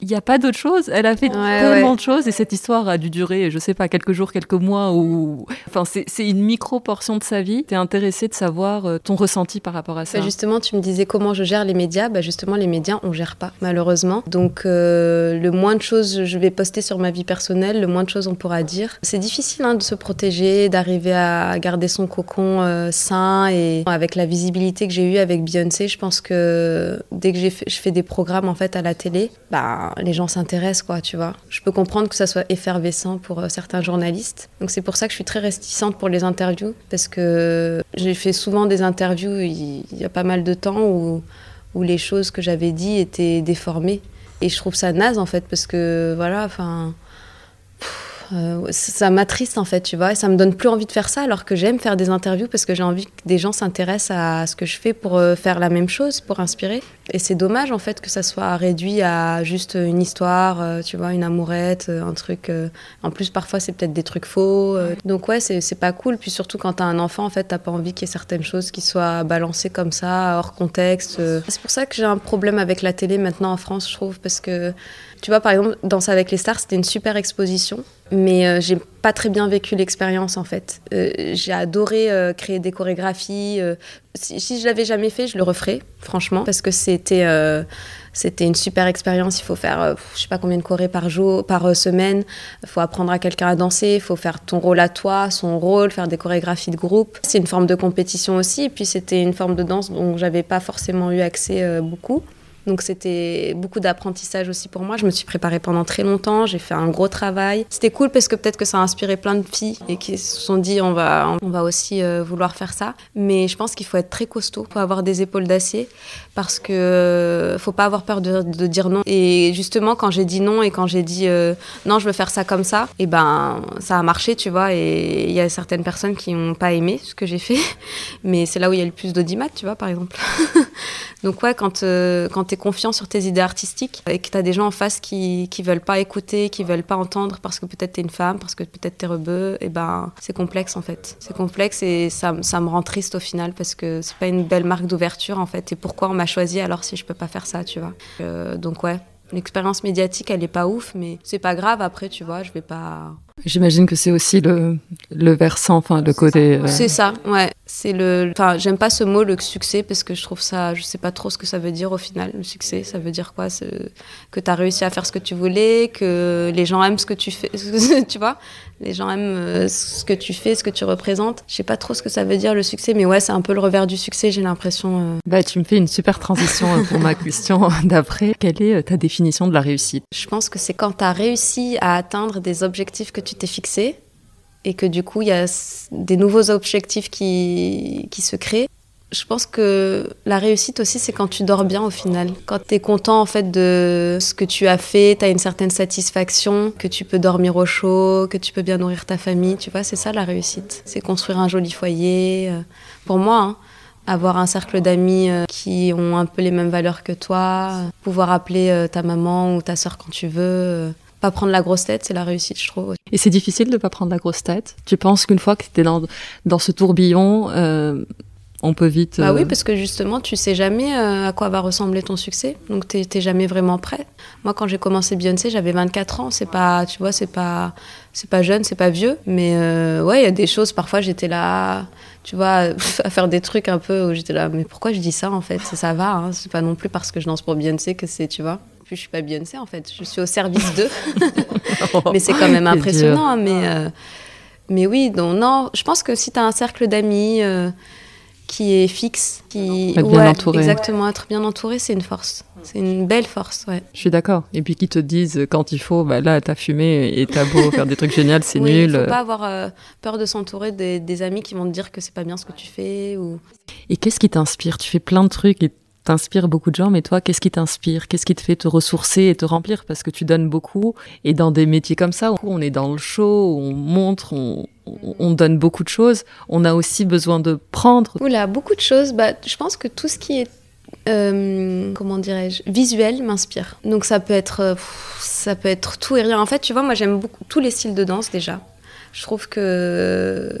il n'y a pas d'autre chose. Elle a fait tellement de choses et cette histoire a dû durer, je sais pas, quelques jours, quelques mois ou. Enfin, c'est une micro-portion de sa vie. Tu es intéressé de savoir euh, ton ressenti par rapport à ça. Bah, justement, tu me disais comment je gère les médias. Bah, justement, les médias, on gère pas, malheureusement. Donc, euh, le moins de choses je vais poster sur ma vie personnelle, le moins de choses on pourra dire. C'est difficile hein, de se protéger, d'arriver à garder son cocon euh, sain et avec la visibilité que j'ai eue avec Beyoncé, je pense que dès que je fais des programmes en fait à la télé, bah les gens s'intéressent, quoi, tu vois. Je peux comprendre que ça soit effervescent pour euh, certains journalistes. Donc c'est pour ça que je suis très réticente pour les interviews, parce que j'ai fait souvent des interviews il, y a pas mal de temps où, où les choses que j'avais dit étaient déformées. Et je trouve ça naze, en fait, parce que, voilà, enfin... Euh, ça m'attriste en fait, tu vois, et ça me donne plus envie de faire ça alors que j'aime faire des interviews parce que j'ai envie que des gens s'intéressent à ce que je fais pour euh, faire la même chose, pour inspirer. Et c'est dommage en fait que ça soit réduit à juste une histoire, euh, tu vois, une amourette, un truc. En plus, parfois c'est peut-être des trucs faux. Donc ouais, c'est pas cool. Puis surtout quand t'as un enfant, en fait, t'as pas envie qu'il y ait certaines choses qui soient balancées comme ça, hors contexte. C'est pour ça que j'ai un problème avec la télé maintenant en France, je trouve, parce que tu vois, par exemple, Danse avec les stars, c'était une super exposition, mais euh, j'ai pas très bien vécu l'expérience en fait. Euh, j'ai adoré euh, créer des chorégraphies. si, si, je l'avais jamais fait, je le referais, franchement, parce que c'était c'était une super expérience. Il faut faire, je sais pas combien de chorés par jour, par semaine. Il faut apprendre à quelqu'un à danser. Il faut faire ton rôle à toi, son rôle, faire des chorégraphies de groupe. C'est une forme de compétition aussi. Et puis c'était une forme de danse dont j'avais pas forcément eu accès beaucoup. Donc c'était beaucoup d'apprentissage aussi pour moi. Je me suis préparée pendant très longtemps, j'ai fait un gros travail. C'était cool parce que peut-être que ça a inspiré plein de filles et qui se sont dit on va, on va aussi euh, vouloir faire ça. Mais je pense qu'il faut être très costaud, faut avoir des épaules d'acier parce que euh, faut pas avoir peur de, dire non. Et justement quand j'ai dit non et quand j'ai dit euh, non je veux faire ça comme ça, et eh ben ça a marché tu vois. Et il y a certaines personnes qui n'ont pas aimé ce que j'ai fait, mais c'est là où il y a le plus d'audimat tu vois par exemple. Donc ouais quand quand confiant sur tes idées artistiques et que tu as des gens en face qui qui veulent pas écouter, qui veulent pas entendre parce que peut-être tu es une femme, parce que peut-être tu es rebeu, et ben c'est complexe en fait. C'est complexe et ça, ça me rend triste au final parce que c'est pas une belle marque d'ouverture en fait. Et pourquoi on m'a choisi alors si je peux pas faire ça, tu vois? Euh, donc ouais, l'expérience médiatique elle est pas ouf, mais c'est pas grave après, tu vois, je vais pas J'imagine que c'est aussi le, le versant, enfin le côté. Euh, c'est ça, ouais. C'est le. Enfin, j'aime pas ce mot, le succès, parce que je trouve ça. Je sais pas trop ce que ça veut dire au final. Le succès, ça veut dire quoi? Que tu as réussi à faire ce que tu voulais, que les gens aiment ce que tu fais. tu vois? Les gens aiment euh, ce que tu fais, ce que tu représentes. Je sais pas trop ce que ça veut dire le succès, mais ouais, c'est un peu le revers du succès, j'ai l'impression. Euh. Bah, tu me fais une super transition pour ma question d'après. Quelle est ta définition de la réussite? Je pense que c'est quand tu as réussi à atteindre des objectifs que tu tu t'es fixé et que du coup, il y a des nouveaux objectifs qui, qui se créent. Je pense que la réussite aussi, c'est quand tu dors bien au final. Quand tu es content en fait de ce que tu as fait, tu as une certaine satisfaction, que tu peux dormir au chaud, que tu peux bien nourrir ta famille, tu vois, c'est ça la réussite. C'est construire un joli foyer. Euh, pour moi, hein, avoir un cercle d'amis euh, qui ont un peu les mêmes valeurs que toi, pouvoir appeler euh, ta maman ou ta soeur quand tu veux pas prendre la grosse tête, c'est la réussite, je trouve. Et c'est difficile de pas prendre la grosse tête. Tu penses qu'une fois que tu es dans, dans ce tourbillon, euh, on peut vite. Bah oui, euh, parce que justement, tu sais jamais euh, à quoi va ressembler ton succès. Donc, tu n'es jamais vraiment prêt. Moi, quand j'ai commencé Beyoncé, j'avais 24 ans. C'est pas, tu vois, c'est pas, c'est pas jeune, c'est pas vieux. Mais ouais, il y a des choses, parfois, j'étais là, tu vois, à faire des trucs un peu où j'étais là, mais pourquoi je dis ça en fait? Ça, ça va, hein. c'est pas non plus parce que je danse pour Beyoncé que c'est, tu vois je suis pas Beyoncé en fait, je suis au service d'eux. mais c'est quand même impressionnant. Mais, euh, mais oui, donc, non, je pense que si tu as un cercle d'amis euh, qui est fixe, qui. Être bien entouré. Exactement, être bien entouré, c'est une force. C'est une belle force, ouais. Je suis d'accord. Et puis qui te disent quand il faut, bah là, t'as fumé et t'as beau faire des trucs géniaux, c'est oui, nul. Il faut pas avoir euh, peur de s'entourer des, des, amis qui vont te dire que c'est pas bien ce que tu fais. Ou... Et qu'est-ce qui t'inspire? Tu fais plein de trucs et t'inspires beaucoup de gens, mais toi, qu'est-ce qui t'inspire? Qu'est-ce qui te fait te ressourcer et te remplir? Parce que tu donnes beaucoup. Et dans des métiers comme ça, où on est dans le show, on montre, on, on donne beaucoup de choses, on a aussi besoin de prendre. Oula, beaucoup de choses. Bah, je pense que tout ce qui est euh, comment dirais-je, visuel m'inspire. Donc ça peut être, euh, ça peut être tout et rien. En fait, tu vois, moi j'aime beaucoup tous les styles de danse déjà. Je trouve que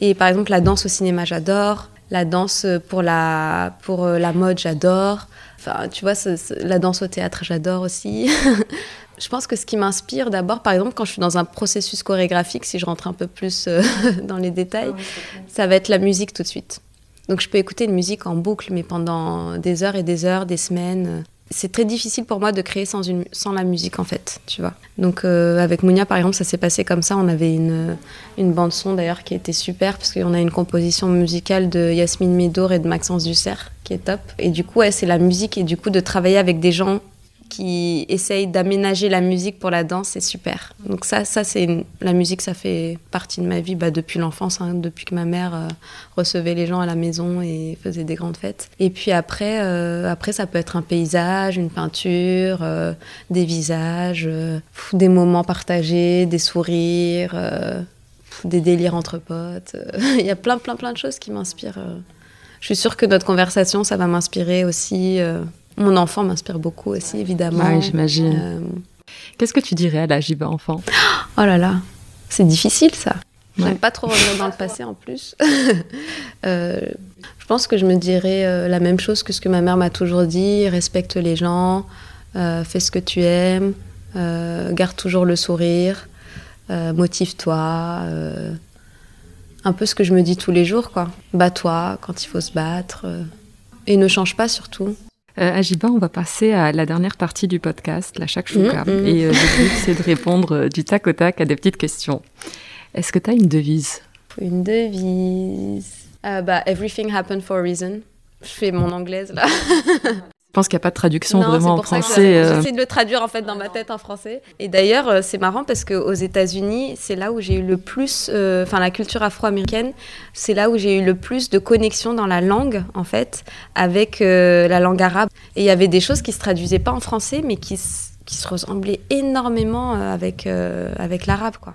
et par exemple la danse au cinéma, j'adore. La danse pour la, pour euh, la mode, j'adore. Enfin, tu vois, la danse au théâtre, j'adore aussi. je pense que ce qui m'inspire d'abord, par exemple, quand je suis dans un processus chorégraphique, si je rentre un peu plus euh, dans les détails, ah ça va être la musique tout de suite. Donc je peux écouter une musique en boucle, mais pendant des heures et des heures, des semaines c'est très difficile pour moi de créer sans, une, sans la musique en fait, tu vois. Donc euh, avec Mounia par exemple, ça s'est passé comme ça. On avait une, une bande son d'ailleurs qui était super parce qu'on a une composition musicale de Yasmine Médour et de Maxence Dussert qui est top. Et du coup, ouais, c'est la musique et du coup de travailler avec des gens qui essaye d'aménager la musique pour la danse, c'est super. Donc ça, ça c'est la musique, ça fait partie de ma vie bah, depuis l'enfance, hein, depuis que ma mère euh, recevait les gens à la maison et faisait des grandes fêtes. Et puis après, euh, après ça peut être un paysage, une peinture, euh, des visages, des moments partagés, des sourires, des délires entre potes. Il y a plein, plein, plein de choses qui m'inspirent. Je suis sûre que notre conversation, ça va m'inspirer aussi mon enfant m'inspire beaucoup aussi, évidemment. Oui, j'imagine. Euh, Qu'est-ce que tu dirais à la Jiba enfant? Oh là là, c'est difficile ça. J'aime pas trop revenir dans le passé en plus. Euh, je pense que je me dirais euh, la même chose que ce que ma mère m'a toujours dit respecte les gens, fais ce que tu aimes, garde toujours le sourire, motive-toi. un peu ce que je me dis tous les jours, quoi. Bats-toi quand il faut se battre. et ne change pas surtout. Euh, Ajiba, on va passer à la dernière partie du podcast, la shakshuka. Mm, mm. Et euh, le but, c'est de répondre euh, du tac au tac à des petites questions. Est-ce que tu as une devise? Une devise bah, Everything happened for a reason. Je fais mon anglaise là. Je pense qu'il n'y a pas de traduction vraiment en français. Euh. J'essaie de le traduire en fait dans ma tête en français. Et d'ailleurs, euh, c'est marrant parce qu'aux États-Unis, c'est là où j'ai eu le plus, euh, enfin la culture afro-américaine, c'est là où j'ai eu le plus de connexion dans la langue en fait avec la langue arabe. Et il y avait des choses qui se traduisaient pas en français, mais qui, qui se ressemblaient énormément avec avec l'arabe quoi.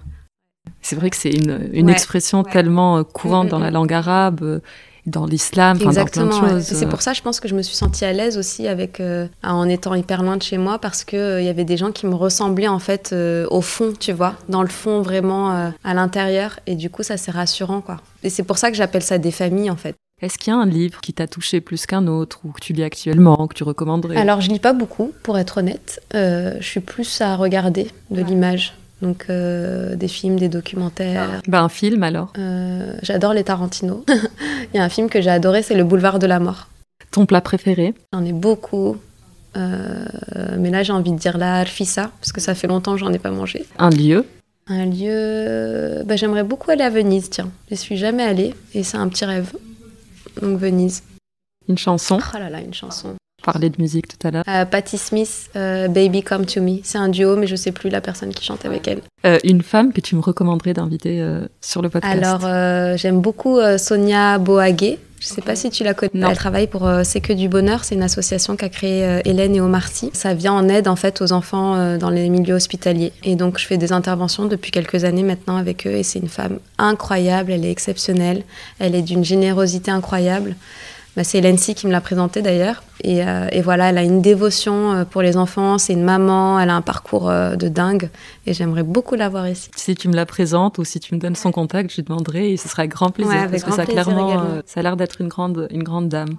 C'est vrai que c'est une, une expression tellement courante mm, mm, dans la mm. langue arabe dans l'islam, dans plein de choses. C'est pour ça, je pense que je me suis sentie à l'aise aussi avec, euh, en étant hyper loin de chez moi, parce qu'il euh, y avait des gens qui me ressemblaient en fait euh, au fond, tu vois, dans le fond vraiment à l'intérieur, et du coup ça c'est rassurant quoi. Et c'est pour ça que j'appelle ça des familles en fait. Est-ce qu'il y a un livre qui t'a touché plus qu'un autre, ou que tu lis actuellement, que tu recommanderais? Alors je lis pas beaucoup, pour être honnête. je suis plus à regarder de l'image. Donc euh, des films, des documentaires. Bah, un film alors euh, J'adore les Tarantino. Il y a un film que j'ai adoré, c'est Le Boulevard de la Mort. Ton plat préféré? J'en ai beaucoup. Euh, mais là j'ai envie de dire la Arfissa, parce que ça fait longtemps que j'en ai pas mangé. Un lieu? Un lieu... Bah, J'aimerais beaucoup aller à Venise, tiens. Je suis jamais allée et c'est un petit rêve. Donc Venise. Une chanson? Oh là là, une chanson parler de musique tout à l'heure. Euh, Patti Smith, euh, Baby Come to Me. C'est un duo, mais je sais plus la personne qui chante avec elle. Euh, une femme que tu me recommanderais d'inviter sur le podcast? Alors, j'aime beaucoup Sonia Boagué. Je sais pas si tu la connais. Elle travaille pour C'est que du bonheur. C'est une association qu'a créée Hélène et Omar Sy. Ça vient en aide en fait aux enfants dans les milieux hospitaliers. Et donc je fais des interventions depuis quelques années maintenant avec eux. Et c'est une femme incroyable. Elle est exceptionnelle. Elle est d'une générosité incroyable. Bah, c'est Lency qui me l'a présentée d'ailleurs. Euh, et, voilà, elle a une dévotion euh, pour les enfants, c'est une maman, elle a un parcours euh, de dingue et j'aimerais beaucoup la voir ici. Si tu me la présentes ou si tu me donnes son contact, je lui demanderai et ce sera avec grand plaisir parce que ça, clairement, ça a l'air d'être une grande, une grande dame.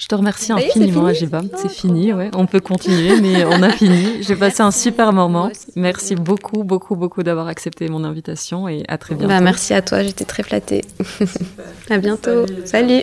Je te remercie infiniment, Ajiba. C'est fini, ouais. On peut continuer, mais on a fini. J'ai passé un super moment. Merci beaucoup, beaucoup, beaucoup d'avoir accepté mon invitation et à très bientôt. Bah, merci à toi, j'étais très flattée. à bientôt. Salut.